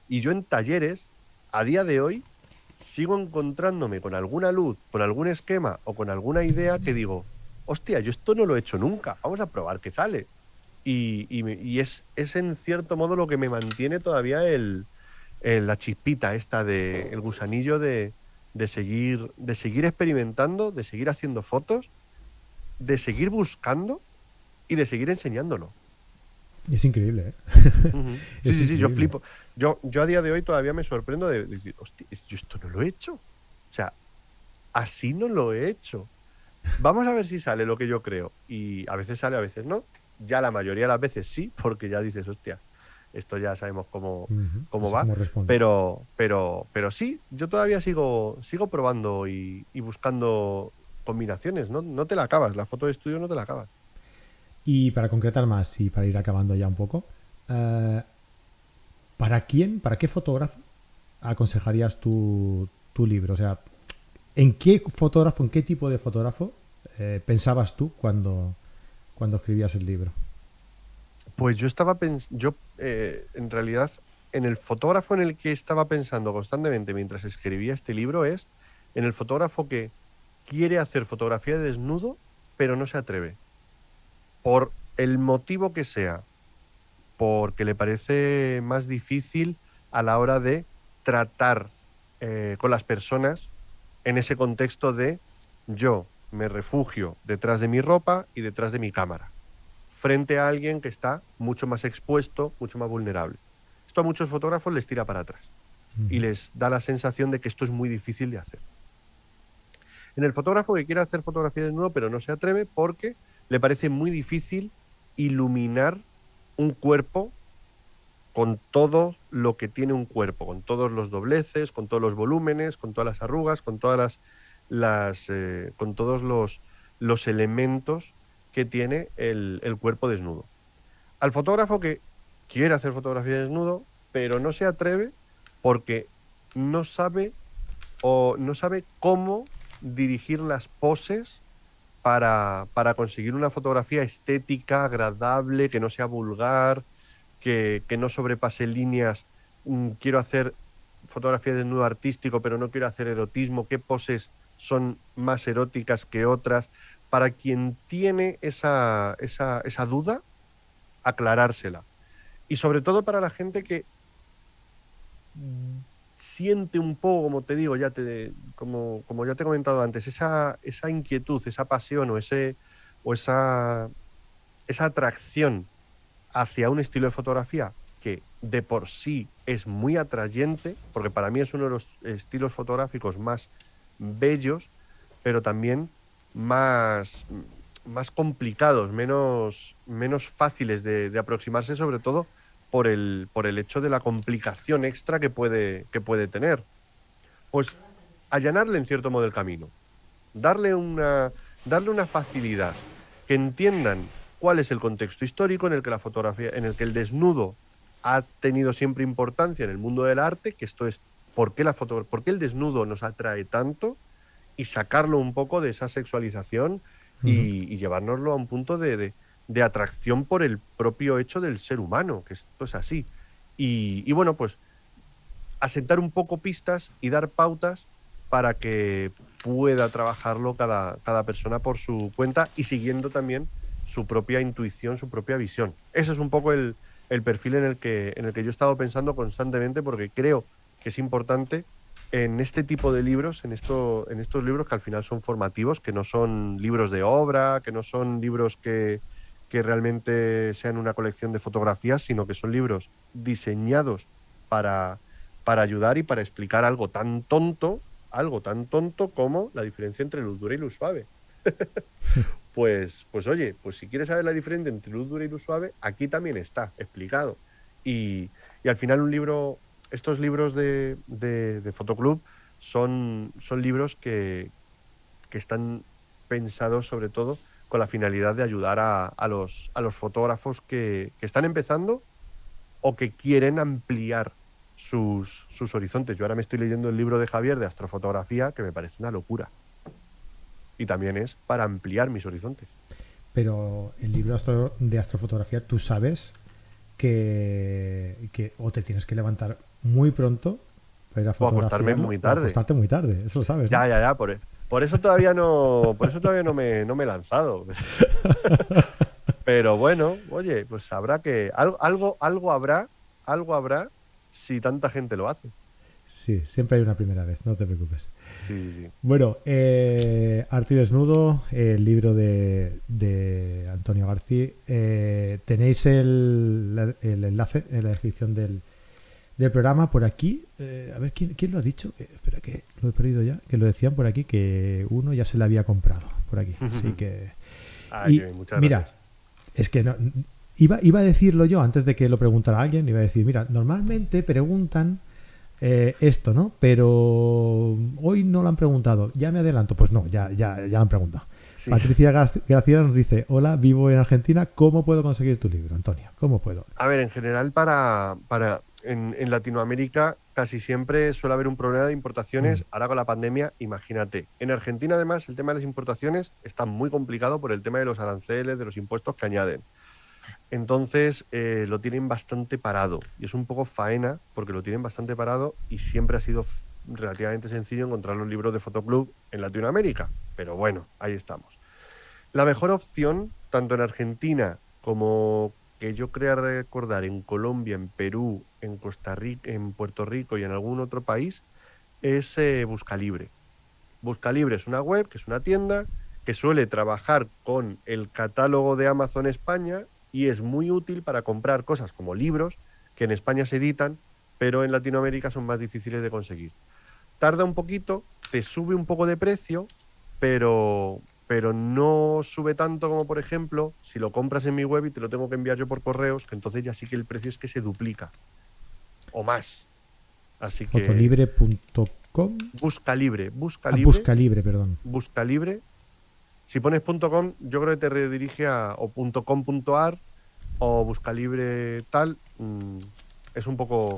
Y yo en talleres, a día de hoy, sigo encontrándome con alguna luz, con algún esquema o con alguna idea que digo, hostia, yo esto no lo he hecho nunca, vamos a probar qué sale. Y, es, es, en cierto modo lo que me mantiene todavía el, la chispita esta de el gusanillo de, de seguir, de seguir experimentando, de seguir haciendo fotos, de seguir buscando y de seguir enseñándolo. Es increíble, ¿eh? *laughs* Sí, sí, sí, yo flipo. Yo, yo a día de hoy todavía me sorprendo de, decir, hostia, yo esto no lo he hecho. O sea, así no lo he hecho. Vamos a ver si sale lo que yo creo. Y a veces sale, a veces no. Ya la mayoría de las veces sí, porque ya dices, hostia, esto ya sabemos cómo, cómo va. pero, pero, pero sí, yo todavía sigo, sigo probando y, buscando combinaciones. ¿no? no te la acabas, la foto de estudio no te la acabas. Y para concretar más y para ir acabando ya un poco, eh, ¿para quién, para qué fotógrafo aconsejarías tu, tu, libro? O sea, ¿en qué fotógrafo, en qué tipo de fotógrafo eh, pensabas tú cuando, cuando escribías el libro? Pues yo estaba yo eh, en realidad, en el fotógrafo en el que estaba pensando constantemente mientras escribía este libro es en el fotógrafo que quiere hacer fotografía de desnudo, pero no se atreve. Por el motivo que sea, porque le parece más difícil a la hora de tratar eh, con las personas en ese contexto de yo me refugio detrás de mi ropa y detrás de mi cámara, frente a alguien que está mucho más expuesto, mucho más vulnerable. Esto a muchos fotógrafos les tira para atrás y les da la sensación de que esto es muy difícil de hacer. En el fotógrafo que quiere hacer fotografía de nuevo, pero no se atreve porque le parece muy difícil iluminar un cuerpo con todo lo que tiene un cuerpo, con todos los dobleces, con todos los volúmenes, con todas las arrugas, con todas las, las eh, con todos los, los, elementos que tiene el, el, cuerpo desnudo. Al fotógrafo que quiere hacer fotografía de desnudo, pero no se atreve porque no sabe o no sabe cómo dirigir las poses para, para conseguir una fotografía estética, agradable, que no sea vulgar, que, no sobrepase líneas. Mm, quiero hacer fotografía de nudo artístico, pero no quiero hacer erotismo. ¿Qué poses son más eróticas que otras? Para quien tiene esa, esa, esa duda, aclarársela. Y sobre todo para la gente que siente un poco, como te digo, ya te, como, como ya te he comentado antes, esa, esa inquietud, esa pasión o, ese, o esa, esa atracción hacia un estilo de fotografía que de por sí es muy atrayente, porque para mí es uno de los estilos fotográficos más bellos, pero también más, más complicados, menos, menos fáciles de, aproximarse, sobre todo por el, por el hecho de la complicación extra que puede, que puede tener. Pues allanarle en cierto modo el camino, darle una, darle una facilidad, que entiendan cuál es el contexto histórico en el que la fotografía, en el que el desnudo ha tenido siempre importancia en el mundo del arte, que esto es por qué, la foto, por qué el desnudo nos atrae tanto y sacarlo un poco de esa sexualización y, llevárnoslo a un punto de, de, atracción por el propio hecho del ser humano, que esto es así. Y, y bueno, pues asentar un poco pistas y dar pautas para que pueda trabajarlo cada, cada persona por su cuenta y siguiendo también su propia intuición, su propia visión. Ese es un poco el, perfil en el, que, en el que yo he estado pensando constantemente porque creo que es importante en este tipo de libros, en, esto, en estos libros que al final son formativos, que no son libros de obra, que no son libros que, que realmente sean una colección de fotografías, sino que son libros diseñados para, para ayudar y para explicar algo tan tonto, algo tan tonto como la diferencia entre luz dura y luz suave. *laughs* pues, pues oye, pues si quieres saber la diferencia entre luz dura y luz suave, aquí también está explicado. Y, al final un libro, estos libros de, de, Fotoclub son, son libros que, que, están pensados sobre todo con la finalidad de ayudar a, a, los, a los fotógrafos que, que, están empezando o que quieren ampliar sus, sus horizontes. Yo ahora me estoy leyendo el libro de Javier de astrofotografía, que me parece una locura y también es para ampliar mis horizontes. Pero el libro de astrofotografía, tú sabes que, que o te tienes que levantar muy pronto para ir a O acostarme muy tarde. O acostarte muy tarde, eso lo sabes. Ya, ya, ya, por, por eso todavía no, por eso todavía no me, no me he lanzado. *laughs* Pero bueno, oye, pues habrá que algo, algo, algo habrá, algo habrá si tanta gente lo hace. Sí, siempre hay una primera vez, no te preocupes. Sí, sí, Bueno, eh, Arte y Desnudo, el libro de, Antonio García. Eh, tenéis el, enlace en la descripción del, programa por aquí. Eh, a ver, ¿quién, ¿quién, lo ha dicho? espera, que lo he perdido ya. Que lo decían por aquí, que uno ya se le había comprado por aquí. Así que. mira, es que no, iba, iba a decirlo yo antes de que lo preguntara alguien. Iba a decir, mira, normalmente preguntan eh, esto, ¿no? Pero hoy no lo han preguntado. Ya me adelanto. Pues no, ya, ya, ya lo han preguntado. Patricia García nos dice, hola, vivo en Argentina, ¿cómo puedo conseguir tu libro, Antonio? ¿Cómo puedo? A ver, en general para, para en, Latinoamérica casi siempre suele haber un problema de importaciones. Mm. Ahora con la pandemia, imagínate. En Argentina además el tema de las importaciones está muy complicado por el tema de los aranceles, de los impuestos que añaden. Entonces eh, lo tienen bastante parado y es un poco faena porque lo tienen bastante parado y siempre ha sido relativamente sencillo encontrar los libros de Fotoclub en Latinoamérica. Pero bueno, ahí estamos. La mejor opción, tanto en Argentina como que yo crea recordar en Colombia, en Perú, en Costa Rica, en Puerto Rico y en algún otro país, es eh, Buscalibre. Buscalibre es una web, que es una tienda, que suele trabajar con el catálogo de Amazon España y es muy útil para comprar cosas como libros que en España se editan, pero en Latinoamérica son más difíciles de conseguir. Tarda un poquito, te sube un poco de precio, pero, pero no sube tanto como, por ejemplo, si lo compras en mi web y te lo tengo que enviar yo por correos, que entonces ya sí que el precio es que se duplica. O más. Así que. Fotolibre.com. Busca libre, busca Ah, libre. busca libre, perdón. busca libre. Si pones .com, yo creo que te redirige a o .com.ar o busca libre tal. mm, es un poco...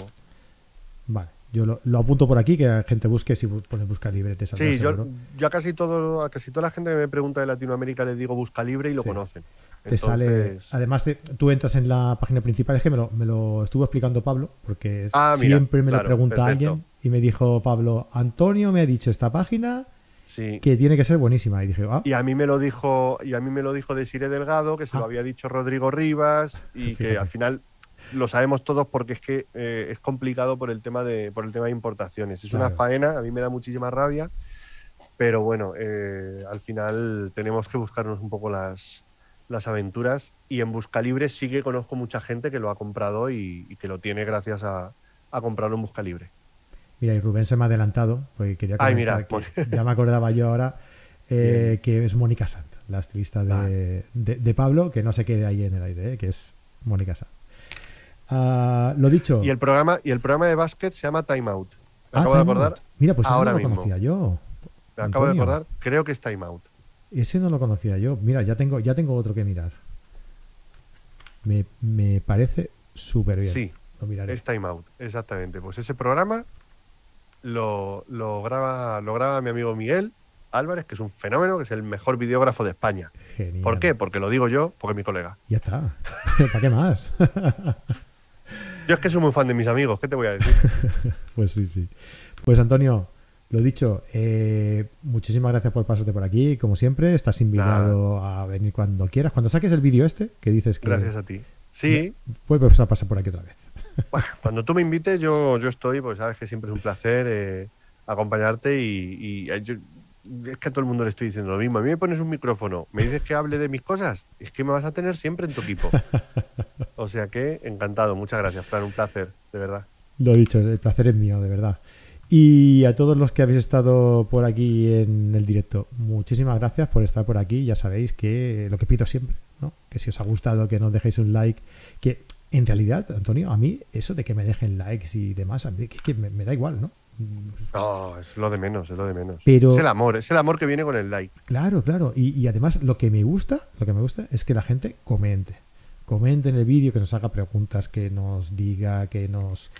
Vale. Yo lo, lo apunto por aquí, que la gente busque si bu- pone busca libre, te saldrá Sí, yo, seguro. yo a casi todo, a casi toda la gente que me pregunta de Latinoamérica le digo busca libre y lo Sí. conocen. Te sale. Además, te- tú entras en la página principal. Es que me lo, me lo estuvo explicando Pablo, porque Ah, mira, siempre me claro, lo pregunta perfecto. alguien. Y me dijo Pablo, Antonio me ha dicho esta página Sí. que tiene que ser buenísima. Y dije, ah, Y a mí me lo dijo, y a mí me lo dijo Desiree Delgado, que se lo Ah. había dicho Rodrigo Rivas, y Fíjate. que al final lo sabemos todos porque es que eh, es complicado por el tema de, por el tema de importaciones. Es una faena, a mí me da muchísima rabia, pero bueno, eh, al final tenemos que buscarnos un poco las, las aventuras. Y en Buscalibre sí que conozco mucha gente que lo ha comprado y, y que lo tiene gracias a, a comprarlo en Buscalibre. Mira, y Rubén se me ha adelantado, porque quería Ay, mira, que ya me acordaba yo ahora eh, que es Mónica Sant, la estilista de, Vale. de- de Pablo, que no se quede ahí en el aire, eh, que es Mónica Sant. Ah, lo dicho. Y el programa, y el programa de básquet se llama Time Out. Me Ah, acabo de acordar. Out. Mira, pues ahora no lo mismo. conocía yo. Me acabo de acordar, creo que es Time Out. Ese no lo conocía yo. Mira, ya tengo, ya tengo otro que mirar. Me, me parece súper bien. Sí, Lo miraré. es Time Out, exactamente. Pues ese programa lo, lo graba, lo graba mi amigo Miguel Álvarez, que es un fenómeno, que es el mejor videógrafo de España. Genial. ¿Por qué? Porque lo digo yo, porque es mi colega. Ya está. *laughs* ¿Para qué más? *laughs* Yo es que soy muy fan de mis amigos, ¿qué te voy a decir? *laughs* Pues sí, sí. Pues Antonio, lo dicho, eh, muchísimas gracias por pasarte por aquí. Como siempre, estás invitado a venir cuando quieras. Cuando saques el vídeo este, que dices que Gracias a ti. Sí, vuelves a pasar por aquí otra vez. *laughs* bueno, cuando tú me invites yo, yo estoy, porque sabes que siempre es un placer eh, acompañarte y, y, eh, yo- es que a todo el mundo le estoy diciendo lo mismo. A mí me pones un micrófono, me dices que hable de mis cosas, es que me vas a tener siempre en tu equipo. O sea que encantado, muchas gracias, Fran, un placer, de verdad. Lo dicho, el placer es mío, de verdad. Y a todos los que habéis estado por aquí en el directo, muchísimas gracias por estar por aquí. Ya sabéis que lo que pido siempre, ¿no? Que si os ha gustado, que nos dejéis un like. Que en realidad, Antonio, a mí eso de que me dejen likes y demás, a mí que, me da igual, ¿no? No, es lo de menos, es lo de menos. Pero- Es el amor, es el amor que viene con el like. Claro, claro. Y, y además lo que me gusta, lo que me gusta es que la gente comente. Comente en el vídeo, que nos haga preguntas, que nos diga, que nos,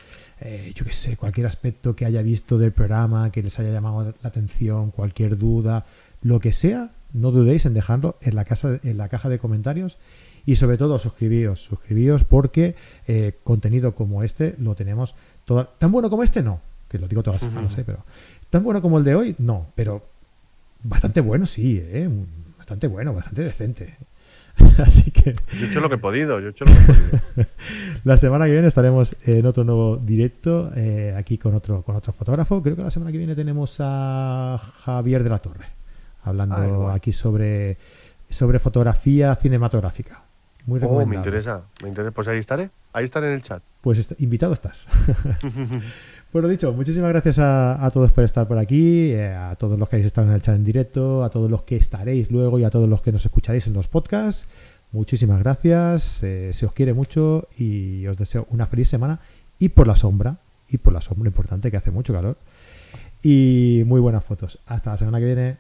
eh, yo qué sé, cualquier aspecto que haya visto del programa, que les haya llamado la atención, cualquier duda, lo que sea, no dudéis en dejarlo en la, casa, en la caja de comentarios y sobre todo suscribíos, suscribíos porque eh, contenido como este lo tenemos toda, tan bueno como este no, que lo digo todas las semanas, eh, pero tan bueno como el de hoy no, pero bastante bueno sí, eh, bastante bueno, bastante decente. *laughs* Así que Yo he hecho lo que he podido, yo he hecho lo que he podido. *laughs* la semana que viene estaremos en otro nuevo directo eh, aquí con otro con otro fotógrafo. Creo que la semana que viene tenemos a Javier de la Torre hablando Ah, aquí sobre sobre fotografía cinematográfica. Muy Oh, me recomendable. interesa, me interesa. Pues ahí estaré, ahí estaré en el chat. Pues invitado estás. *laughs* Lo dicho, muchísimas gracias a, a todos por estar por aquí, eh, a todos los que habéis estado en el chat en directo, a todos los que estaréis luego y a todos los que nos escucharéis en los podcasts. Muchísimas gracias, eh, se os quiere mucho y os deseo una feliz semana y por la sombra, y por la sombra importante que hace mucho calor. Y muy buenas fotos. Hasta la semana que viene.